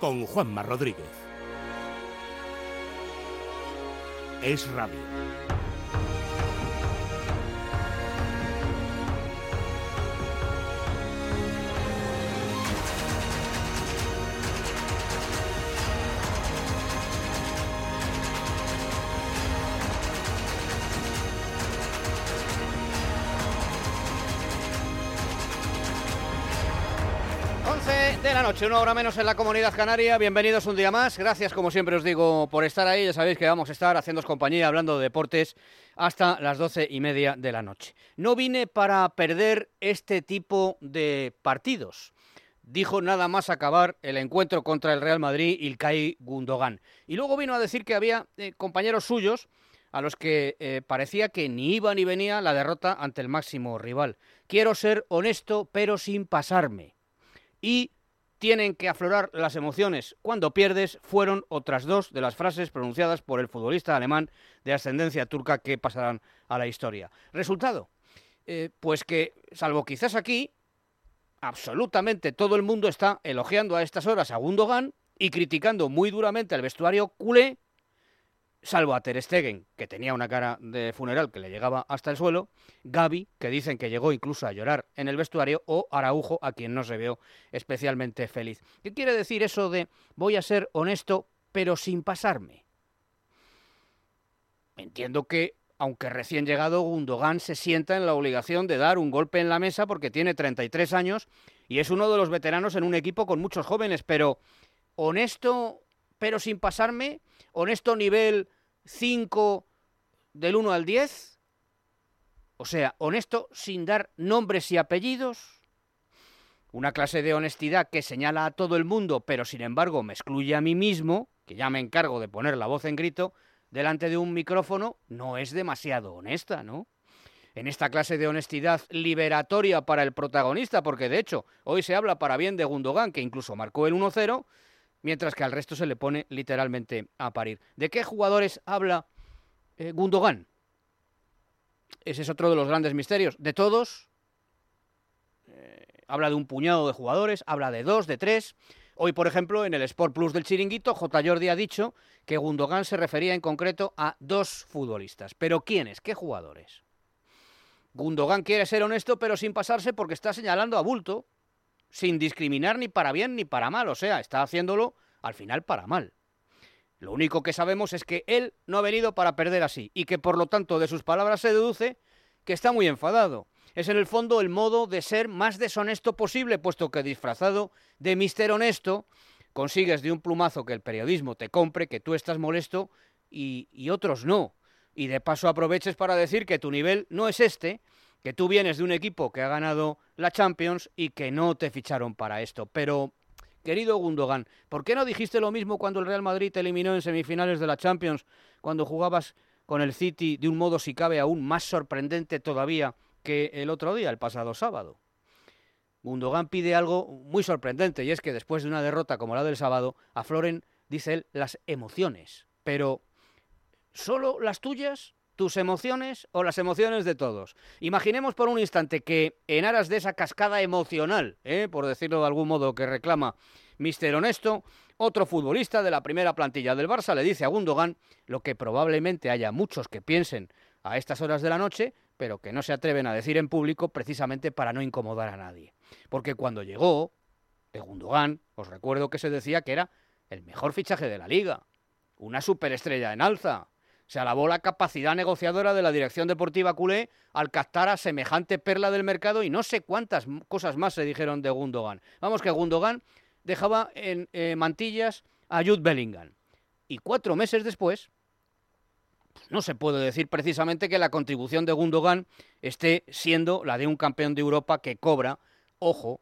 Con Juanma Rodríguez. Es radio. La noche, una hora menos en la comunidad canaria. Bienvenidos un día más. Gracias, como siempre os digo, por estar ahí. Ya sabéis que vamos a estar haciéndoos compañía, hablando de deportes, hasta las doce y media de la noche. No vine para perder este tipo de partidos. Dijo nada más acabar el encuentro contra el Real Madrid Ilkay Gundogan. Y luego vino a decir que había eh, compañeros suyos a los que eh, parecía que ni iba ni venía la derrota ante el máximo rival. Quiero ser honesto, pero sin pasarme. Y tienen que aflorar las emociones cuando pierdes fueron otras dos de las frases pronunciadas por el futbolista alemán de ascendencia turca que pasarán a la historia. Resultado, eh, pues que, salvo quizás aquí, absolutamente todo el mundo está elogiando a estas horas a Gundogan y criticando muy duramente al vestuario culé salvo a Ter Stegen, que tenía una cara de funeral que le llegaba hasta el suelo, Gaby, que dicen que llegó incluso a llorar en el vestuario, o Araujo, a quien no se vio especialmente feliz. ¿Qué quiere decir eso de voy a ser honesto, pero sin pasarme? Entiendo que, aunque recién llegado, Gundogan se sienta en la obligación de dar un golpe en la mesa porque tiene 33 años y es uno de los veteranos en un equipo con muchos jóvenes, pero honesto, pero sin pasarme, honesto nivel 5 del 1 al 10, o sea, honesto sin dar nombres y apellidos, una clase de honestidad que señala a todo el mundo, pero sin embargo me excluye a mí mismo, que ya me encargo de poner la voz en grito, delante de un micrófono, no es demasiado honesta, ¿no? En esta clase de honestidad liberatoria para el protagonista, porque de hecho hoy se habla para bien de Gundogan, que incluso marcó el 1-0, mientras que al resto se le pone literalmente a parir. ¿De qué jugadores habla eh, Gundogan? Ese es otro de los grandes misterios. De todos, eh, habla de un puñado de jugadores, habla de dos, de tres. Hoy, por ejemplo, en el Sport Plus del Chiringuito, J. Jordi ha dicho que Gundogan se refería en concreto a dos futbolistas. ¿Pero quiénes? ¿Qué jugadores? Gundogan quiere ser honesto, pero sin pasarse porque está señalando a bulto sin discriminar ni para bien ni para mal, o sea, está haciéndolo al final para mal. Lo único que sabemos es que él no ha venido para perder así y que por lo tanto de sus palabras se deduce que está muy enfadado. Es en el fondo el modo de ser más deshonesto posible, puesto que disfrazado de mister honesto consigues de un plumazo que el periodismo te compre, que tú estás molesto y, otros no. Y de paso aproveches para decir que tu nivel no es este que tú vienes de un equipo que ha ganado la Champions y que no te ficharon para esto. Pero, querido Gundogan, ¿por qué no dijiste lo mismo cuando el Real Madrid te eliminó en semifinales de la Champions, cuando jugabas con el City de un modo, si cabe, aún más sorprendente todavía que el otro día, el pasado sábado? Gundogan pide algo muy sorprendente y es que después de una derrota como la del sábado, afloren, dice él, las emociones. Pero, ¿solo las tuyas? Tus emociones o las emociones de todos. Imaginemos por un instante que en aras de esa cascada emocional, ¿eh? por decirlo de algún modo, que reclama Mister Honesto, otro futbolista de la primera plantilla del Barça le dice a Gundogan lo que probablemente haya muchos que piensen a estas horas de la noche, pero que no se atreven a decir en público precisamente para no incomodar a nadie. Porque cuando llegó, de Gundogan, os recuerdo que se decía que era el mejor fichaje de la liga, una superestrella en alza, Se alabó la capacidad negociadora de la dirección deportiva culé al captar a semejante perla del mercado y no sé cuántas cosas más se dijeron de Gundogan. Vamos que Gundogan dejaba en eh, mantillas a Jude Bellingham. Y cuatro meses después, pues no se puede decir precisamente que la contribución de Gundogan esté siendo la de un campeón de Europa que cobra, ojo,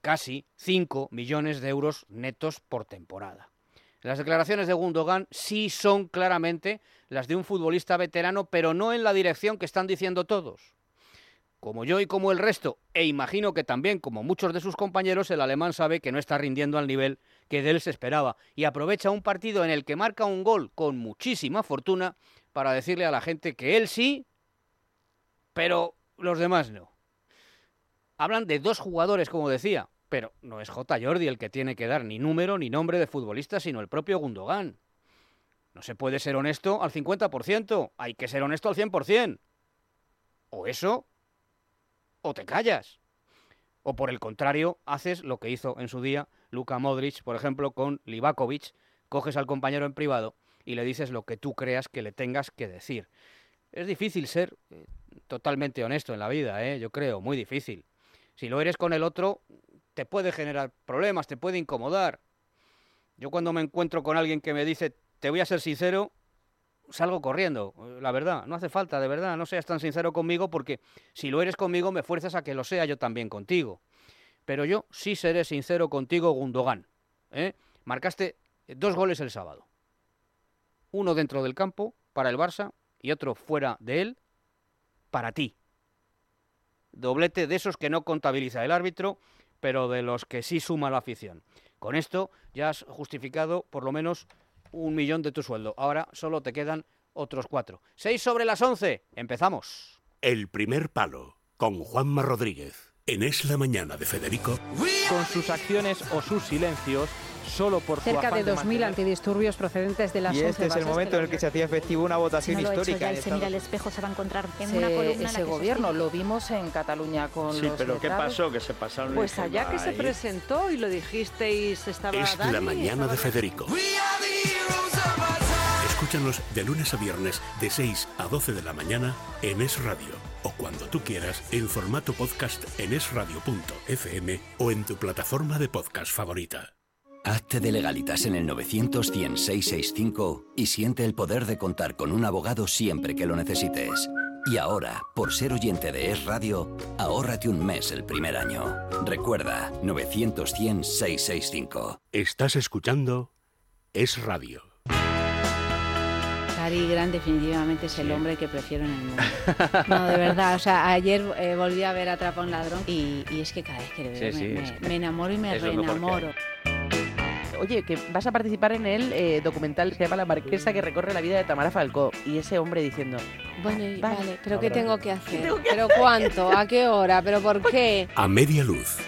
casi 5 millones de euros netos por temporada. Las declaraciones de Gundogan sí son claramente las de un futbolista veterano, pero no en la dirección que están diciendo todos. Como yo y como el resto, e imagino que también como muchos de sus compañeros, el alemán sabe que no está rindiendo al nivel que de él se esperaba y aprovecha un partido en el que marca un gol con muchísima fortuna para decirle a la gente que él sí, pero los demás no. Hablan de dos jugadores, como decía, pero no es J. Jordi el que tiene que dar ni número ni nombre de futbolista, sino el propio Gundogan. No se puede ser honesto al 50%, hay que ser honesto al 100%. O eso, o te callas. O por el contrario, haces lo que hizo en su día Luka Modric, por ejemplo, con Livakovic, coges al compañero en privado y le dices lo que tú creas que le tengas que decir. Es difícil ser eh, totalmente honesto en la vida, ¿eh? yo creo, muy difícil. Si lo eres con el otro, te puede generar problemas, te puede incomodar. Yo cuando me encuentro con alguien que me dice, te voy a ser sincero, salgo corriendo, eh, la verdad, no hace falta, de verdad, no seas tan sincero conmigo porque si lo eres conmigo me fuerzas a que lo sea yo también contigo. Pero yo sí seré sincero contigo, Gundogan. ¿eh? Marcaste dos goles el sábado. Uno dentro del campo para el Barça y otro fuera de él para ti. Doblete de esos que no contabiliza el árbitro, pero de los que sí suma la afición. Con esto ya has justificado por lo menos un millón de tu sueldo. Ahora solo te quedan otros cuatro. Seis sobre las once. Empezamos. El primer palo con Juanma Rodríguez. En Es la Mañana de Federico, con sus acciones o sus silencios, solo por su Cerca afán de 2.000 mantener- antidisturbios procedentes de las Y 11 este es el momento en la el que se hacía efectivo una votación Si no lo ha hecho histórica. ya en y se mira al espejo, se va a encontrar en Se- una columna en la ese que gobierno lo vimos en Cataluña con Sí, los pero ¿qué letrados. pasó? Que se pasaron el Pues allá que se ahí. presentó y lo dijisteis, estaba es la Dani, mañana estaba de Federico. Escúchanos de lunes a viernes de 6 a 12 de la mañana en Es Radio o cuando tú quieras en formato podcast en esradio.fm o en tu plataforma de podcast favorita. Hazte de legalitas en el 900 100 665 y siente el poder de contar con un abogado siempre que lo necesites. Y ahora, por ser oyente de Es Radio, ahórrate un mes el primer año. Recuerda, 900 100 665. Estás escuchando Es Radio. Cary Grant definitivamente es el hombre que prefiero en el mundo. No, de verdad. O sea, ayer eh, volví a ver Atrapa a un ladrón y, y es que cada vez que le veo Sí, me, sí, me- enamoro y me es lo mejor que hay. reenamoro. Oye, que vas a participar en el eh, documental que se llama La Marquesa que recorre la vida de Tamara Falcó. Y ese hombre diciendo, Bueno, y- Vale. vale, pero ¿qué tengo que hacer? ¿Pero cuánto? ¿A qué hora? ¿Pero por qué? A media luz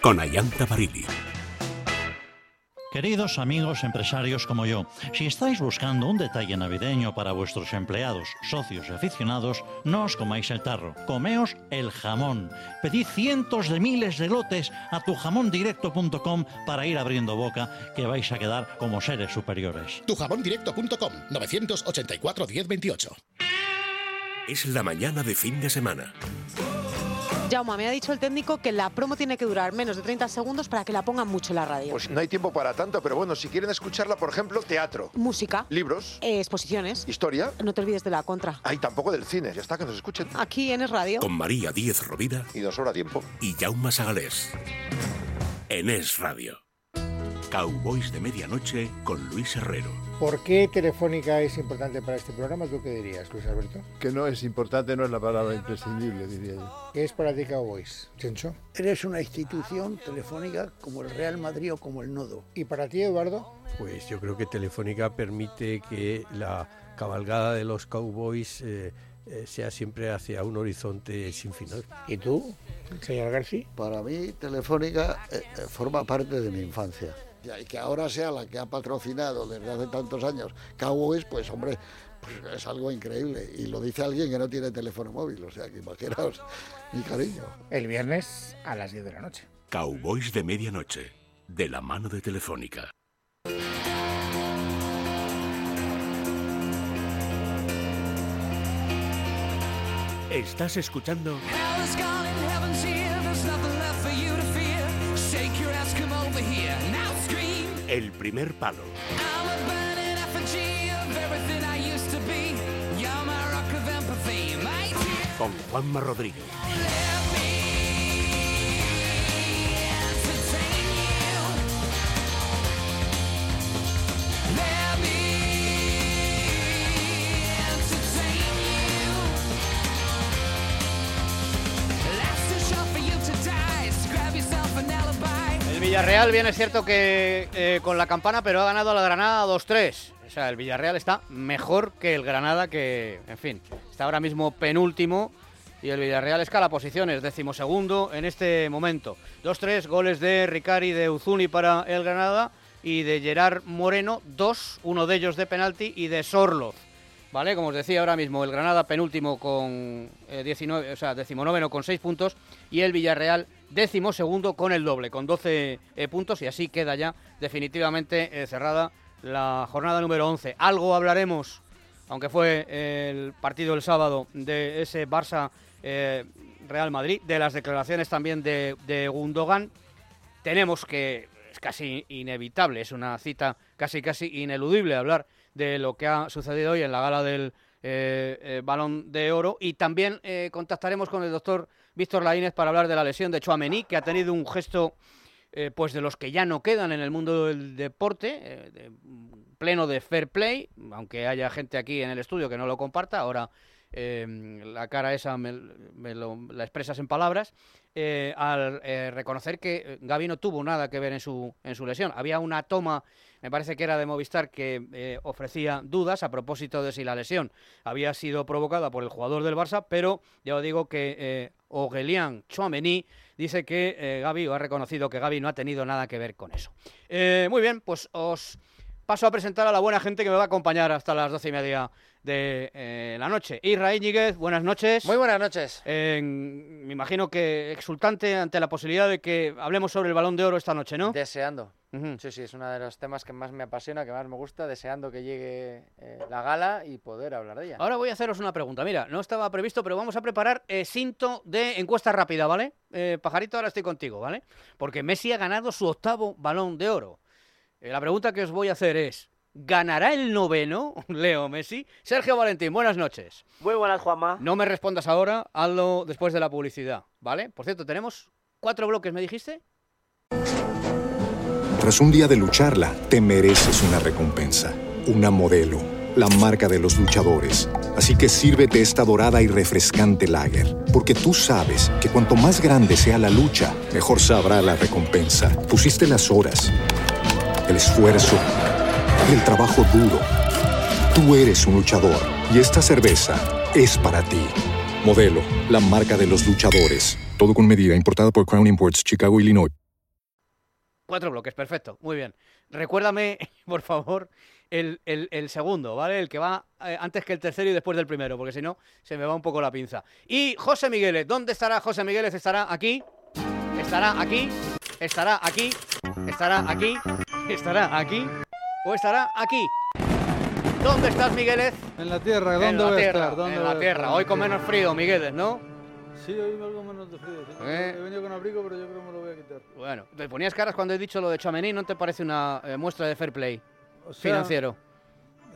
con Ayanta Barili. Queridos amigos empresarios como yo, si estáis buscando un detalle navideño para vuestros empleados, socios y aficionados, no os comáis el tarro, comeos el jamón. Pedid cientos de miles de lotes a tujamondirecto.com para ir abriendo boca, que vais a quedar como seres superiores. Tujamondirecto.com 984 1028. Es la mañana de fin de semana. Jaume, me ha dicho el técnico que la promo tiene que durar menos de 30 segundos para que la pongan mucho en la radio. Pues no hay tiempo para tanto, pero bueno, si quieren escucharla, por ejemplo, teatro, Música, libros, eh, exposiciones. historia, No te olvides de la contra. hay tampoco del cine, ya está, que nos escuchen. Aquí en Es Radio. Con María Díez Rovira Y nos sobra tiempo. y Jaume Sagalés. En Es Radio. Cowboys de Medianoche con Luis Herrero. ¿Por qué Telefónica es importante para este programa? ¿Tú qué dirías, Luis Alberto? Que no es importante, no es la palabra imprescindible, diría yo. ¿Qué es para ti Cowboys? Chencho. Eres una institución telefónica como el Real Madrid o como el Nodo. ¿Y para ti, Eduardo? Pues yo creo que Telefónica permite que la cabalgada de los cowboys eh, eh, sea siempre hacia un horizonte sin final. ¿Y tú, señor García? Para mí, Telefónica eh, eh, forma parte de mi infancia y que ahora sea la que ha patrocinado desde hace tantos años Cowboys, pues hombre, pues, es algo increíble. Y lo dice alguien que no tiene teléfono móvil, o sea que imaginaos mi cariño. El viernes a las 10 de la noche. Cowboys de medianoche, de la mano de Telefónica. Estás escuchando. El primer palo. Con Juanma Rodríguez. Villarreal, bien es cierto que eh, con la campana, pero ha ganado a la Granada 2-3. O sea, el Villarreal está mejor que el Granada, que, en fin, está ahora mismo penúltimo. Y el Villarreal escala posiciones, decimosegundo en este momento. 2-3 goles de Ricari, de Uzuni para el Granada y de Gerard Moreno, dos, uno de ellos de penalti y de Sorloz. ¿Vale? Como os decía ahora mismo, el Granada penúltimo con eh, 19, o sea, decimonoveno con 6 puntos y el Villarreal décimo segundo con el doble, con 12 eh, puntos y así queda ya definitivamente eh, cerrada la jornada número 11. Algo hablaremos, aunque fue el partido el sábado, de ese Barça eh, Real Madrid, de las declaraciones también de, de Gundogan. Tenemos que, es casi inevitable, es una cita casi casi ineludible hablar de lo que ha sucedido hoy en la gala del eh, eh, Balón de Oro y también eh, contactaremos con el doctor Víctor Laínez para hablar de la lesión de Chouameni, que ha tenido un gesto eh, pues de los que ya no quedan en el mundo del deporte, eh, de- pleno de fair play, aunque haya gente aquí en el estudio que no lo comparta, ahora eh, la cara esa me, lo, la expresas en palabras, eh, al reconocer que Gaby no tuvo nada que ver en su, en su lesión. Había una toma, me parece que era de Movistar, que ofrecía dudas a propósito de si la lesión había sido provocada por el jugador del Barça, pero ya os digo que Aurélien Chouameni dice que eh, Gaby, o ha reconocido que Gaby no ha tenido nada que ver con eso. Eh, muy bien, pues os paso a presentar a la buena gente que me va a acompañar hasta las doce y media de eh, la noche. Israel Íñiguez, buenas noches. Muy buenas noches. me imagino que exultante ante la posibilidad de que hablemos sobre el Balón de Oro esta noche, ¿no? Deseando. Sí, sí, es uno de los temas que más me apasiona, que más me gusta, deseando que llegue eh, la gala y poder hablar de ella. Ahora voy a haceros una pregunta. Mira, no estaba previsto, pero vamos a preparar eh, cinto de encuesta rápida, ¿vale? Pajarito, ahora estoy contigo, ¿vale? Porque Messi ha ganado su octavo balón de oro. Eh, la pregunta que os voy a hacer es, ¿ganará el noveno Leo Messi? Sergio Valentín, buenas noches. Muy buenas, Juanma. No me respondas ahora, hazlo después de la publicidad, ¿vale? Por cierto, tenemos cuatro bloques, ¿me dijiste? Tras un día de lucharla, te mereces una recompensa, una modelo, la marca de los luchadores. Así que sírvete esta dorada y refrescante lager, porque tú sabes que cuanto más grande sea la lucha, mejor sabrá la recompensa. Pusiste las horas, el esfuerzo, el trabajo duro. Tú eres un luchador y esta cerveza es para ti. Modelo, la marca de los luchadores. Todo con medida, importada por Crown Imports, Chicago, Illinois. Cuatro bloques, perfecto, muy bien. Recuérdame, por favor, el, el- el segundo, ¿vale? El que va eh, antes que el tercero y después del primero, porque si no, se me va un poco la pinza. Y José Migueles, ¿dónde estará José Migueles? ¿Estará aquí? ¿Estará aquí? ¿Estará aquí? ¿Estará aquí? ¿Estará aquí? ¿O estará aquí? ¿Dónde estás, Migueles? En la tierra, ¿dónde en la voy a tierra, estar? ¿Dónde en la tierra. Hoy con menos frío, Migueles, ¿no? Sí, hoy algo menos de frío. sí. Eh. He venido con abrigo, pero yo creo que me lo voy a quitar. Bueno, te ponías caras cuando he dicho lo de Chouameni, ¿no te parece una eh, muestra de fair play O sea, financiero?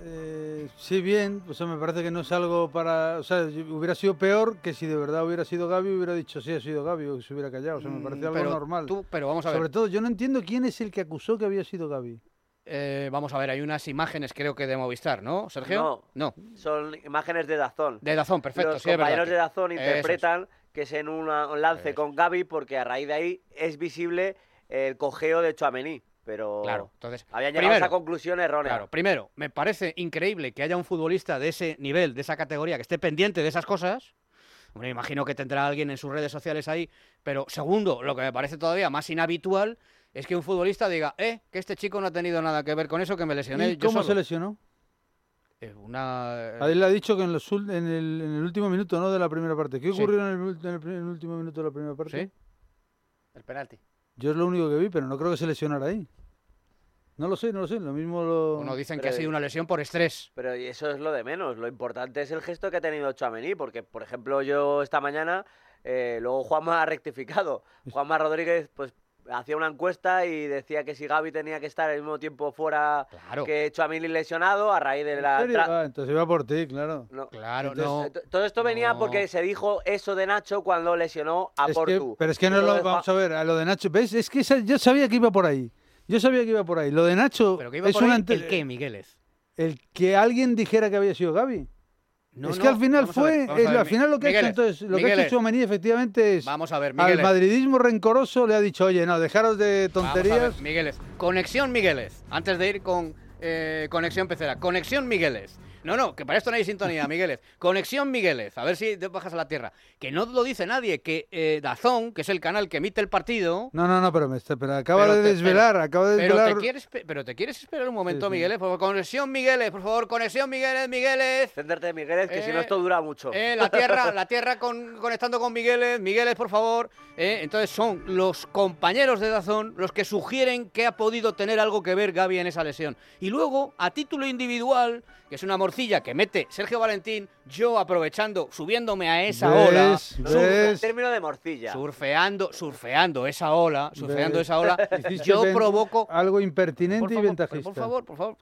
Eh, sí, bien. O sea, me parece que no es algo para... O sea, hubiera sido peor que si de verdad hubiera sido Gaby, hubiera dicho sí, ha sido Gaby, o se hubiera callado. O sea, me Mm, parece algo pero normal. tú- pero vamos a ver. Sobre todo, yo no entiendo quién es el que acusó que había sido Gaby. Eh, vamos a ver, hay unas imágenes creo que de Movistar, ¿no, Sergio? No. Son imágenes de Dazón. De Dazón, perfecto, Los sí, compañeros de Dazón es. interpretan que es en una- un lance con Gaby porque a raíz de ahí es visible el cojeo de Chouameni. Pero Claro, entonces, habían llegado a esa conclusión errónea. Claro, primero, me parece increíble que haya un futbolista de ese nivel, de esa categoría, que esté pendiente de esas cosas. Me imagino que tendrá alguien en sus redes sociales ahí. Pero segundo, lo que me parece todavía más inhabitual es que un futbolista diga, eh, que este chico no ha tenido nada que ver con eso, que me lesioné ¿Y yo cómo solo". se lesionó? Eh, Una... A él le ha dicho que en, los, en, el, en el último minuto, ¿no? De la primera parte. ¿Qué Sí. ocurrió en el, en el último minuto de la primera parte? Sí. El penalti. Yo es lo único que vi, pero no creo que se lesionara ahí. No lo sé, no lo sé, lo mismo lo... Bueno, dicen que Pero- ha sido una lesión por estrés. Pero y eso es lo de menos. Lo importante es el gesto que ha tenido Chouameni, porque, por ejemplo, yo esta mañana, eh, luego Juanma ha rectificado. Juanma Rodríguez, pues hacía una encuesta y decía que si Gaby tenía que estar al mismo tiempo fuera que Chouameni lesionado a raíz de ¿En la... serio? tra- Ah, entonces iba por ti, claro. No. Claro, Entonces, t- Todo esto venía No. porque se dijo eso de Nacho cuando lesionó a Es que- Portu. pero es que no Lo vamos a ver, a lo de Nacho, ¿ves? Es que yo sabía que iba por ahí. Yo sabía que iba por ahí. Lo de Nacho ¿Pero que iba es por una ahí ante- el qué, Migueles? el que alguien dijera que había sido Gaby. No, es no, que al final ver, fue, ver, al final lo que ha hecho entonces, lo que ha hecho efectivamente es Vamos a ver, al Migueles. madridismo rencoroso le ha dicho, oye, no, dejaros de Vamos a tonterías. ver, Migueles. Conexión Migueles. Antes de ir con eh, Conexión Pecera. Conexión Migueles. No, no, que para esto no hay sintonía, Migueles. Conexión Migueles. A ver si te bajas a la tierra. Que no lo dice nadie, que eh, Dazón, que es el canal que emite el partido... No, no, no, pero, me está- pero acaba Pero de te- desvelar, pero- acaba de pero desvelar. te quieres, pe- pero te quieres esperar un momento, Sí, sí. Migueles. Por favor, conexión Migueles, por favor, conexión Migueles, Migueles. Céntrate, Migueles, que si no Eh, esto dura mucho. Eh, la tierra, la tierra con- conectando con Migueles, Migueles, por favor. Eh, entonces son los compañeros de Dazón los que sugieren que ha podido tener algo que ver Gaby en esa lesión. Y luego, a título individual, que es una morcilla que mete Sergio Valentín, yo aprovechando, subiéndome a esa ¿Ves? ola, ¿Ves? Término de morcilla. surfeando, surfeando esa ola, surfeando ¿Ves? esa ola, yo provoco algo impertinente por y favor, ventajista. Por favor, por favor,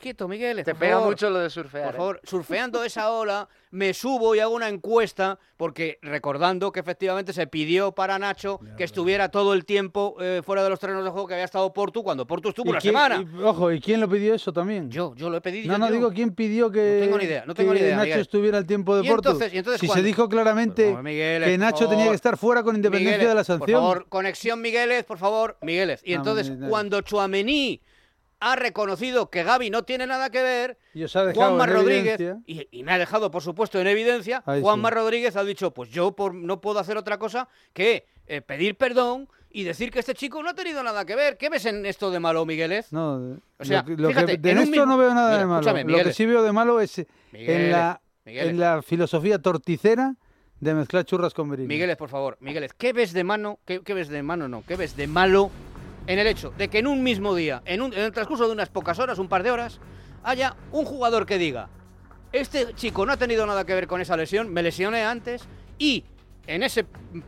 quieto, Miguel. Te por pega favor. mucho lo de surfear. Por ¿eh? favor, surfeando esa ola, me subo y hago una encuesta, porque recordando que efectivamente se pidió para Nacho que estuviera todo el tiempo eh, fuera de los terrenos de juego que había estado Portu, cuando Portu estuvo ¿Y una quién- semana. y- ojo, ¿y quién lo pidió eso también? Yo, yo lo he pedido. No, no, yo. digo quién pidió que, No tengo ni idea, no tengo ni idea, Nacho Miguel. estuviera al tiempo de Y Porto. entonces- y entonces si se dijo claramente que Nacho tenía que estar fuera con independencia de la sanción. Por favor, conexión Migueles, por favor, Migueles. Y No, entonces, cuando Chuamení ha reconocido que Gaby no tiene nada que ver, Y Juanma Rodríguez, y, y me ha dejado, por supuesto, en evidencia, Ahí Juanma sí. Rodríguez ha dicho, pues yo por, no puedo hacer otra cosa que eh, pedir perdón y decir que este chico no ha tenido nada que ver. ¿Qué ves en esto de malo, Migueles? No, O sea, lo que- fíjate, de en esto mismo- no veo nada Mira, de malo. Lo que sí veo de malo es en Migueles, la, en la filosofía torticera de mezclar churras con merinas. Migueles, por favor, Migueles, ¿qué ves de mano? ¿Qué, qué ves de mano? No, ¿qué ves de malo en el hecho de que en un mismo día, en, un- en el transcurso de unas pocas horas, un par de horas, haya un jugador que diga, este chico no ha tenido nada que ver con esa lesión, me lesioné antes y en ese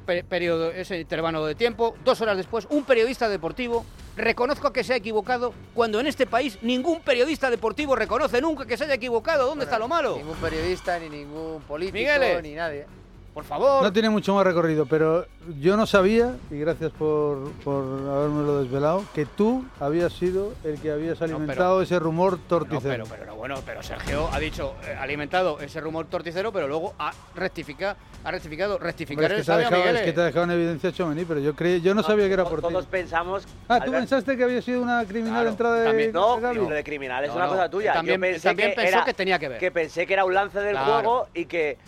pe- periodo, ese intervalo de tiempo, dos horas después, un periodista deportivo reconozco que se ha equivocado cuando en este país ningún periodista deportivo reconoce nunca que se haya equivocado. ¿Dónde está lo malo? Ningún periodista, ni ningún político, ni nadie. Por favor. No tiene mucho más recorrido, pero yo no sabía, y gracias por, por habérmelo desvelado, que tú habías sido el que habías alimentado ese rumor No, torticero. pero, pero no, bueno, pero Sergio ha dicho, eh, ha alimentado ese rumor torticero, pero luego ha rectificado, ha rectificado, Hombre, rectificar es, que el te ha dejado, es que te ha dejado en evidencia Chomení, pero yo creí, yo no sabía que era por ti. Todos pensamos... Ah, ¿tú Albert- pensaste que había sido una criminal entrada de, También, no, lo de criminal es No, una no, cosa tuya. también- Yo pensé también que pensó era, que tenía que ver. Que pensé que era un lance del Claro. juego y que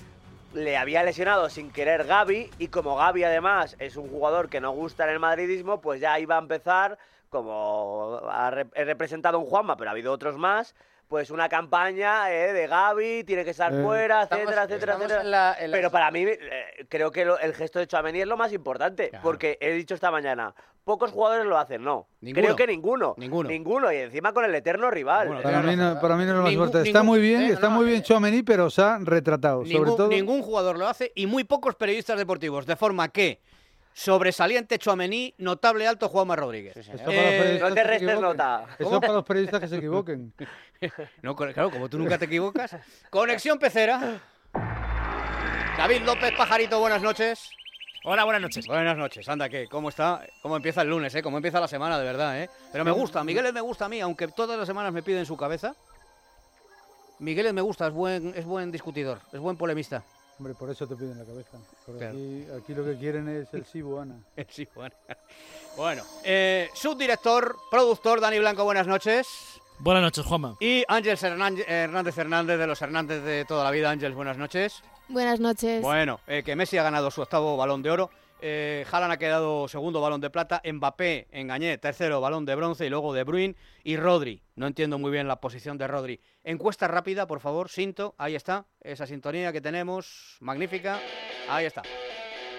le había lesionado sin querer Gaby y como Gaby además es un jugador que no gusta en el madridismo, pues ya iba a empezar como ha representado un Juanma, pero ha habido otros más. Pues una campaña eh, de Gaby, tiene que estar Eh. fuera, Estamos- etcétera, etcétera, estamos etcétera. en la- en la- Pero para mí, eh, creo que lo- el gesto de Chouameni es lo más importante, porque he dicho esta mañana, pocos jugadores lo hacen, no. Ninguno. Creo que ninguno. Ninguno. Ninguno, y encima con el eterno rival. Para mí, no, para mí no es lo más Ningún- importante. Está ningún- muy bien, eh, está no, muy bien Chouameni, pero se ha retratado. sobre Ningún, todo, ningún jugador lo hace y muy pocos periodistas deportivos, de forma que sobresaliente Chuamení, notable alto Juanma Rodríguez. Eso para los Eh, periodistas no te restes nota. Eso para los periodistas que se equivoquen. No, claro, como tú nunca te equivocas. Conexión Pecera. David López Pajarito, buenas noches. Hola, buenas noches. Buenas noches, anda, ¿qué? ¿Cómo está? ¿Cómo empieza el lunes, eh? ¿Cómo empieza la semana, de verdad, eh? Pero me gusta, Miguel me gusta a mí, aunque todas las semanas me piden su cabeza. Miguel me gusta, es buen, es buen discutidor, es buen polemista. Hombre, por eso te piden la cabeza. Claro. aquí, aquí lo que quieren es el Sibu, Ana. Sí, bueno. Bueno, eh, subdirector, productor Dani Blanco, buenas noches. Buenas noches, Juanma. Y Ángel Hernández, Hernández Hernández de los Hernández de toda la vida. Ángel, buenas noches. Buenas noches. Bueno, eh, que Messi ha ganado su octavo balón de oro. Eh, Haaland ha quedado segundo balón de plata. Mbappé, engañé, tercero balón de bronce y luego De Bruyne y Rodri. No entiendo muy bien la posición de Rodri. Encuesta rápida, por favor, Sinto. Ahí está, esa sintonía que tenemos, magnífica. Ahí está.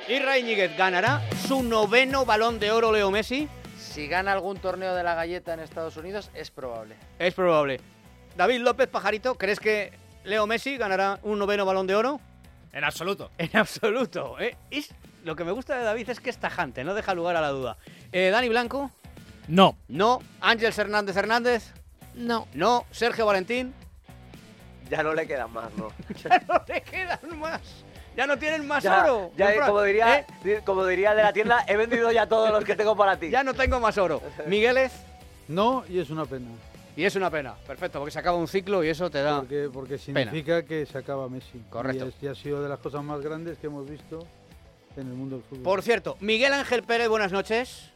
Y Íñiguez ganará su noveno balón de oro Leo Messi. Si gana algún torneo de la galleta en Estados Unidos, es probable. Es probable. David López Pajarito, ¿crees que Leo Messi ganará un noveno balón de oro? En absoluto. En absoluto. ¿eh? Es- lo que me gusta de David es que es tajante, no deja lugar a la duda. Eh, Dani Blanco. No. No. Ángel Hernández Hernández. No. No. Sergio Valentín. Ya no le quedan más, ¿no? Ya no le quedan más. Ya no tienen más Ya, oro. ya, como diría, ¿eh? como diría de la tienda, he vendido ya todos los que tengo para ti. Ya no tengo más oro. Migueles. No, y es una pena. Y es una pena. Perfecto, porque se acaba un ciclo y eso te da. Porque, porque pena. significa que se acaba Messi. Correcto. Y este ha sido de las cosas más grandes que hemos visto en el mundo del fútbol. Por cierto, Miguel Ángel Pérez, buenas noches.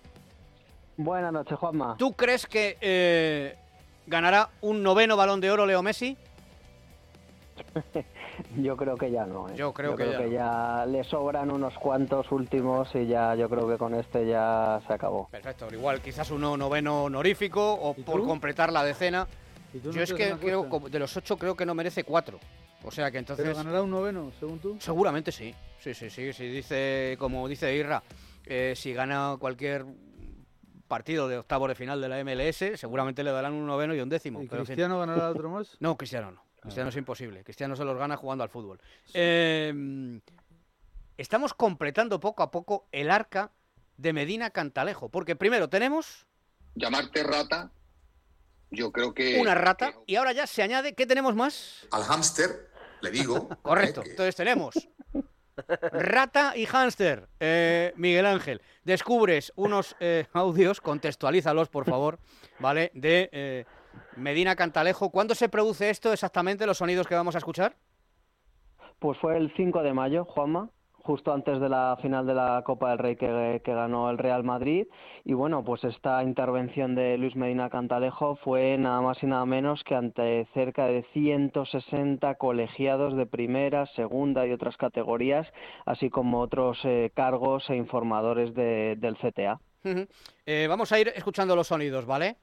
Buenas noches, Juanma. ¿Tú crees que eh, ganará un noveno balón de oro Leo Messi? Yo creo que ya no. ¿eh? Yo creo que ya no. ya le sobran unos cuantos últimos y ya yo creo que con este ya se acabó. Perfecto, igual quizás uno noveno honorífico o por completar la decena. ¿Y tú no Yo es que creo, de los ocho creo que no merece cuatro. O sea que entonces... ¿Pero ganará un noveno, según tú? Seguramente sí. Sí, sí, sí. sí dice, como dice Irra, eh, si gana cualquier partido de octavos de final de la MLS, seguramente le darán un noveno y un décimo. ¿Y pero en fin. Cristiano ganará otro más? No, Cristiano no. Cristiano es imposible. Cristiano se los gana jugando al fútbol. Eh, estamos completando poco a poco el arca de Medina Cantalejo. Porque primero tenemos llamarte rata, yo creo que... una rata y ahora ya se añade, ¿qué tenemos más? Al hámster, le digo... Correcto. Entonces tenemos rata y hámster. Eh, Miguel Ángel, descubres unos eh, audios, contextualízalos, por favor, ¿vale? De eh, Medina Cantalejo. ¿Cuándo se produce esto exactamente, los sonidos que vamos a escuchar? Pues fue el 5 de mayo, Juanma, justo antes de la final de la Copa del Rey que, que ganó el Real Madrid. Y bueno, pues esta intervención de Luis Medina Cantalejo fue nada más y nada menos que ante cerca de 160 colegiados de primera, segunda y otras categorías, así como otros eh, cargos e informadores de- del CTA. Eh, vamos a ir escuchando los sonidos, ¿vale?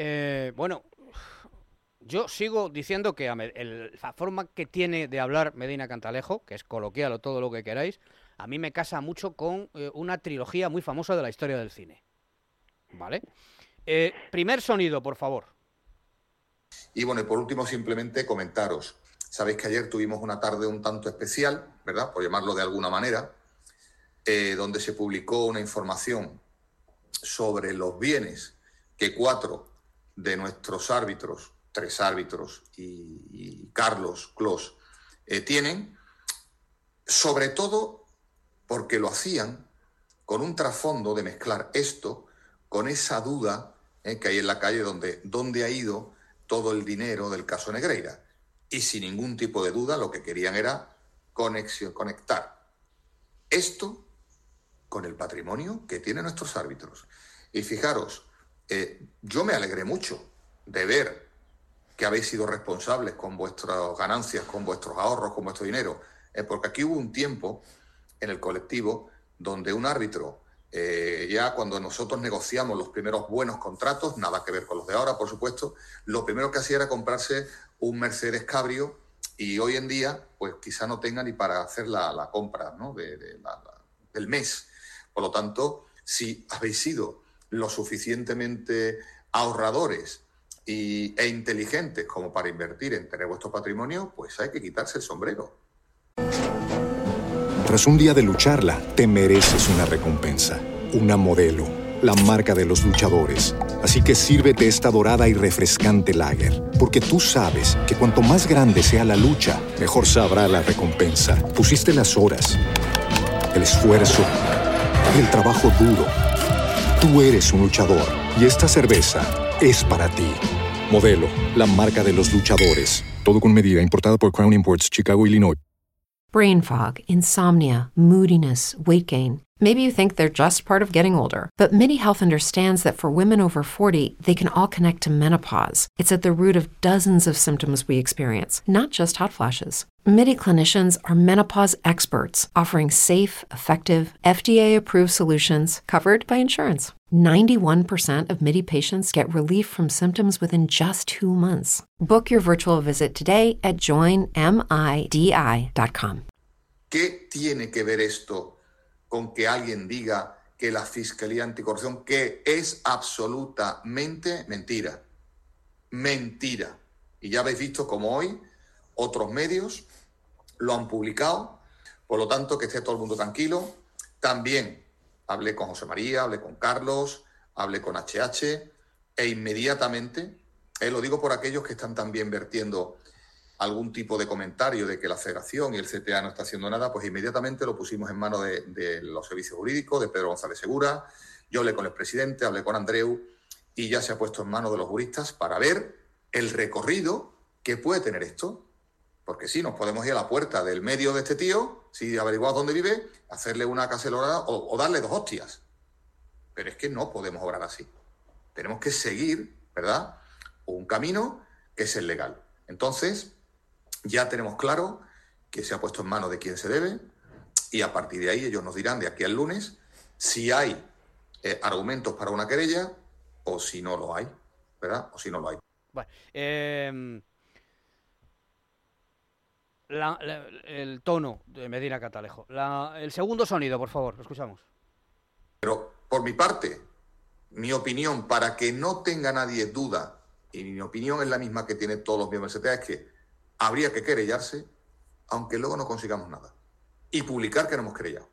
Eh, bueno, yo sigo diciendo que la forma que tiene de hablar Medina Cantalejo, que es coloquial todo lo que queráis, a mí me casa mucho con eh, una trilogía muy famosa de la historia del cine. ¿Vale? Eh, primer sonido, por favor. Y bueno, y por último, simplemente comentaros. Sabéis que ayer tuvimos una tarde un tanto especial, ¿verdad? Por llamarlo de alguna manera, donde se publicó una información sobre los bienes que cuatro de nuestros árbitros, tres árbitros y, Carlos Clos, eh, tienen, sobre todo porque lo hacían con un trasfondo de mezclar esto con esa duda eh, que hay en la calle donde, donde ha ido todo el dinero del caso Negreira. Y sin ningún tipo de duda lo que querían era conectar esto con el patrimonio que tienen nuestros árbitros. Y fijaros, eh, yo me alegré mucho de ver que habéis sido responsables con vuestras ganancias, con vuestros ahorros, con vuestro dinero, eh, porque aquí hubo un tiempo en el colectivo donde un árbitro, eh, ya cuando nosotros negociamos los primeros buenos contratos, nada que ver con los de ahora, por supuesto, lo primero que hacía era comprarse un Mercedes Cabrio y hoy en día, pues quizá no tenga ni para hacer la, la compra ¿no? la- del mes. Por lo tanto, si habéis sido lo suficientemente ahorradores y- e inteligentes como para invertir en tener vuestro patrimonio, pues hay que quitarse el sombrero. Tras un día de lucharla, te mereces una recompensa, una modelo, la marca de los luchadores. Así que sírvete esta dorada y refrescante lager, porque tú sabes que cuanto más grande sea la lucha, mejor sabrá la recompensa. Pusiste las horas, el esfuerzo, el trabajo duro. Tú eres un luchador y esta cerveza es para ti. Modelo, la marca de los luchadores. Todo con medida, importada por Crown Imports, Chicago, Illinois. Brain fog, insomnia, moodiness, weight gain. Maybe you think they're just part of getting older, but MIDI Health understands that for women over 40, they can all connect to menopause. It's at the root of dozens of symptoms we experience, not just hot flashes. MIDI clinicians are menopause experts, offering safe, effective, FDA approved solutions covered by insurance. 91% of MIDI patients get relief from symptoms within just two months. Book your virtual visit today at joinmidi.com. ¿Qué tiene que ver esto con que alguien diga que la Fiscalía Anticorrupción, que es absolutamente mentira. Mentira. Y ya habéis visto como hoy otros medios lo han publicado. Por lo tanto, que esté todo el mundo tranquilo. También hablé con José María, hablé con Carlos, hablé con HH e inmediatamente, eh, lo digo por aquellos que están también vertiendo algún tipo de comentario de que la Federación y el CTA no está haciendo nada, pues inmediatamente lo pusimos en manos de, de los servicios jurídicos, de Pedro González Segura. Yo hablé con el presidente, hablé con Andreu y ya se ha puesto en manos de los juristas para ver el recorrido que puede tener esto. Porque sí, nos podemos ir a la puerta del medio de este tío, si averiguamos dónde vive, hacerle una cacelora o, darle dos hostias. Pero es que no podemos obrar así. Tenemos que seguir, ¿verdad? Un camino que es el legal. Entonces, ya tenemos claro que se ha puesto en manos de quien se debe y a partir de ahí ellos nos dirán de aquí al lunes si hay eh, argumentos para una querella o si no lo hay, ¿verdad? O si no lo hay. Bueno, eh, la- la- el tono de Medina Catalejo. La- el segundo sonido, por favor, lo escuchamos. Pero por mi parte, mi opinión, para que no tenga nadie duda, y mi opinión es la misma que tiene todos los miembros del CTA, es que habría que querellarse, aunque luego no consigamos nada. Y publicar que no hemos querellado.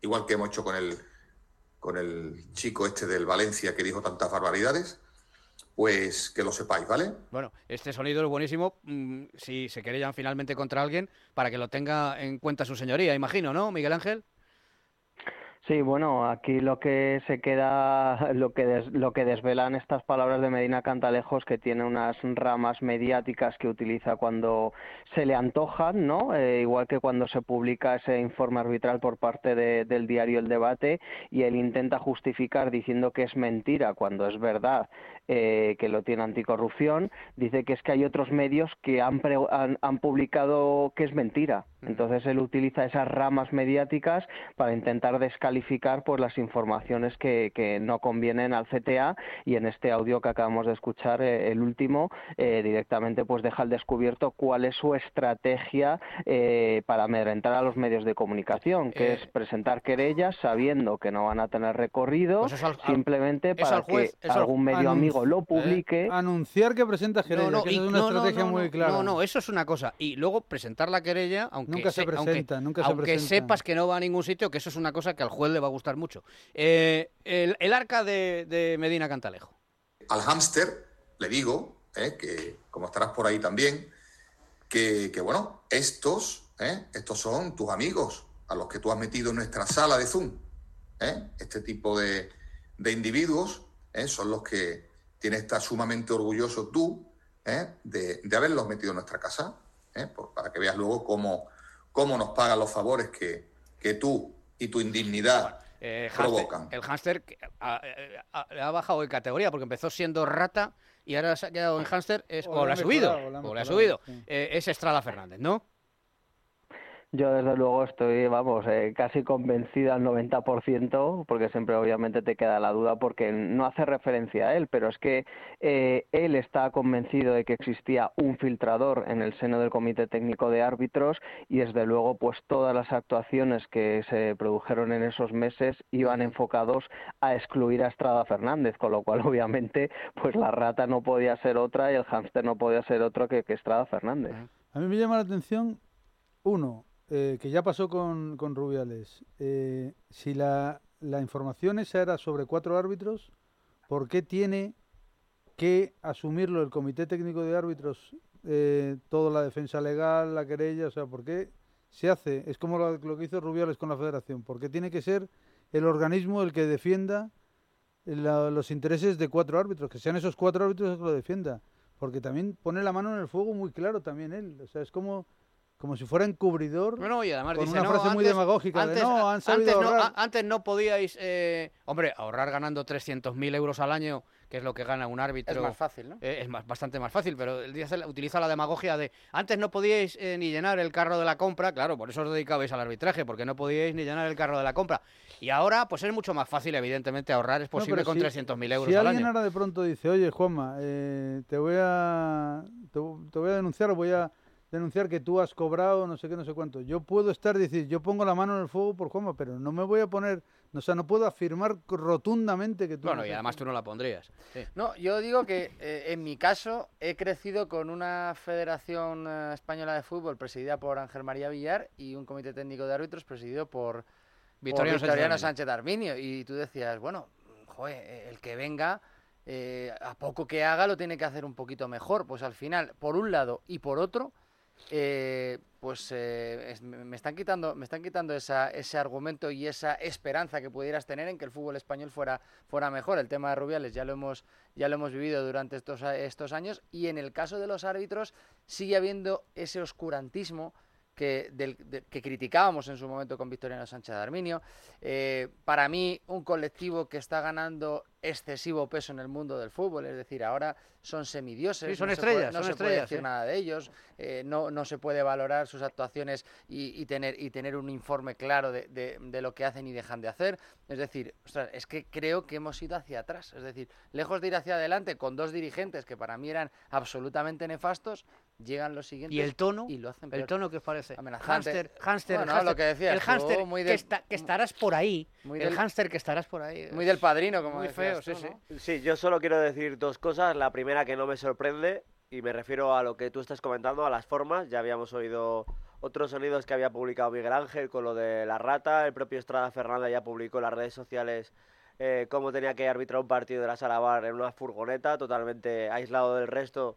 Igual que hemos hecho con el, con el chico este del Valencia que dijo tantas barbaridades, pues que lo sepáis, ¿vale? Bueno, este sonido es buenísimo mm, si se querellan finalmente contra alguien para que lo tenga en cuenta su señoría, imagino, ¿no, Miguel Ángel? Sí, bueno, aquí lo que se queda, lo que des- lo que desvelan estas palabras de Medina Cantalejos, que tiene unas ramas mediáticas que utiliza cuando se le antojan, ¿no? Eh, igual que cuando se publica ese informe arbitral por parte de- del diario El Debate y él intenta justificar diciendo que es mentira cuando es verdad eh, que lo tiene anticorrupción, dice que es que hay otros medios que han, pre- han, han publicado que es mentira. Entonces él utiliza esas ramas mediáticas para intentar descalificar pues las informaciones que, que no convienen al CTA y en este audio que acabamos de escuchar, eh, el último, eh, directamente pues deja al descubierto cuál es su estrategia eh, para amedrentar a los medios de comunicación, que Eh, es presentar querellas sabiendo que no van a tener recorrido, Pues al- simplemente para al juez- que algún medio Anunci- lo eh, publique. Anunciar que presenta querella, no, que y- es una no, estrategia no, muy clara. No, no, eso es una cosa. Y luego presentar la querella, aunque, Nunca se aunque- presenta, nunca se aunque presenta. sepas que no va a ningún sitio, que eso es una cosa que al juez le va a gustar mucho. Eh, el, el arca de, de Medina Cantalejo. Al hámster le digo, eh, que como estarás por ahí también, que, que, bueno, estos, eh, estos son tus amigos, a los que tú has metido en nuestra sala de Zoom. eh. Este tipo de, de individuos eh, son los que tienes que estar sumamente orgulloso tú eh, de, de haberlos metido en nuestra casa, eh, por- para que veas luego cómo, cómo nos pagan los favores que, que tú y tu indignidad Eh, provocan. el hámster ha, ha- ha bajado de categoría porque empezó siendo rata y ahora se ha quedado en hámster. Es, O o, le le ha subido. O le ha subido. sí. Eh, es Estrada Fernández, ¿no? Yo desde luego estoy, vamos, eh, casi convencida al 90%, porque siempre obviamente te queda la duda porque no hace referencia a él, pero es que eh, él está convencido de que existía un filtrador en el seno del Comité Técnico de Árbitros y desde luego pues todas las actuaciones que se produjeron en esos meses iban enfocados a excluir a Estrada Fernández, con lo cual obviamente pues la rata no podía ser otra y el hámster no podía ser otro que, que Estrada Fernández. A mí me llama la atención, uno, eh, que ya pasó con, con Rubiales. eh, si la, la información esa era sobre cuatro árbitros, ¿por qué tiene que asumirlo el Comité Técnico de Árbitros, eh, toda la defensa legal, la querella? O sea, ¿por qué se hace? Es como lo, que hizo Rubiales con la Federación. ¿Por qué tiene que ser el organismo el que defienda la- los intereses de cuatro árbitros? Que sean esos cuatro árbitros los que lo defienda. Porque también pone la mano en el fuego muy claro también él. O sea, es como, como si fuera encubridor No, no, y además con dice, una no, frase muy antes- demagógica antes, de no, han sabido antes no, antes no podíais, eh, hombre, ahorrar ganando 300.000 euros al año, que es lo que gana un árbitro. Es más fácil, ¿no? eh, es más, bastante más fácil, pero él utiliza la demagogia de antes no podíais eh, ni llenar el carro de la compra, claro, por eso os dedicabais al arbitraje, porque no podíais ni llenar el carro de la compra. Y ahora, pues es mucho más fácil, evidentemente, ahorrar es posible con si- 300.000 euros Si al alguien año. ahora de pronto dice, oye, Juanma, eh, te voy a te, te voy a denunciar, voy a denunciar que tú has cobrado no sé qué, no sé cuánto. Yo puedo estar decir, yo pongo la mano en el fuego por Juanma, pero no me voy a poner, O sea, no puedo afirmar rotundamente que tú... Bueno, no y además tú no la pondrías. No, yo digo que eh, en mi caso he crecido con una Federación eh, Española de Fútbol presidida por Ángel María Villar y un comité técnico de árbitros presidido por Victoriano por Sánchez. Sánchez Arminio. Y tú decías, bueno, joder, eh, el que venga, eh, a poco que haga, lo tiene que hacer un poquito mejor. Pues al final, por un lado y por otro, eh, pues eh, me están quitando, me están quitando ese argumento y esa esperanza que pudieras tener en que el fútbol español fuera, fuera mejor. El tema de Rubiales ya lo hemos, ya lo hemos vivido durante estos, estos años y en el caso de los árbitros sigue habiendo ese oscurantismo que, del- de- que criticábamos en su momento con Victoriano Sánchez de Arminio. Eh, para mí, un colectivo que está ganando excesivo peso en el mundo del fútbol, es decir, ahora son semidioses, Sí, son no se puede- estrellas, no son se puede estrellas, decir sí. nada de ellos, eh, no, no se puede valorar sus actuaciones y, y tener, y tener un informe claro de, de- de lo que hacen y dejan de hacer. Es decir, ostras, es que creo que hemos ido hacia atrás. Es decir, lejos de ir hacia adelante con dos dirigentes que para mí eran absolutamente nefastos, llegan los siguientes ¿Y el tono? y lo hacen ¿El peor. tono qué os parece? Amenazante. Hámster, hámster, Bueno, el que decías el hámster que, del- está- que estarás por ahí. muy el del- hámster que estarás por ahí. Muy del padrino, como Muy decías feo, sí, ¿no? sí. Sí, yo solo quiero decir dos cosas. La primera que no me sorprende, y me refiero a lo que tú estás comentando, a las formas. Ya habíamos oído otros sonidos que había publicado Miguel Ángel con lo de la rata. El propio Estrada Fernández ya publicó en las redes sociales eh, cómo tenía que arbitrar un partido de la Salabar en una furgoneta, totalmente aislado del resto.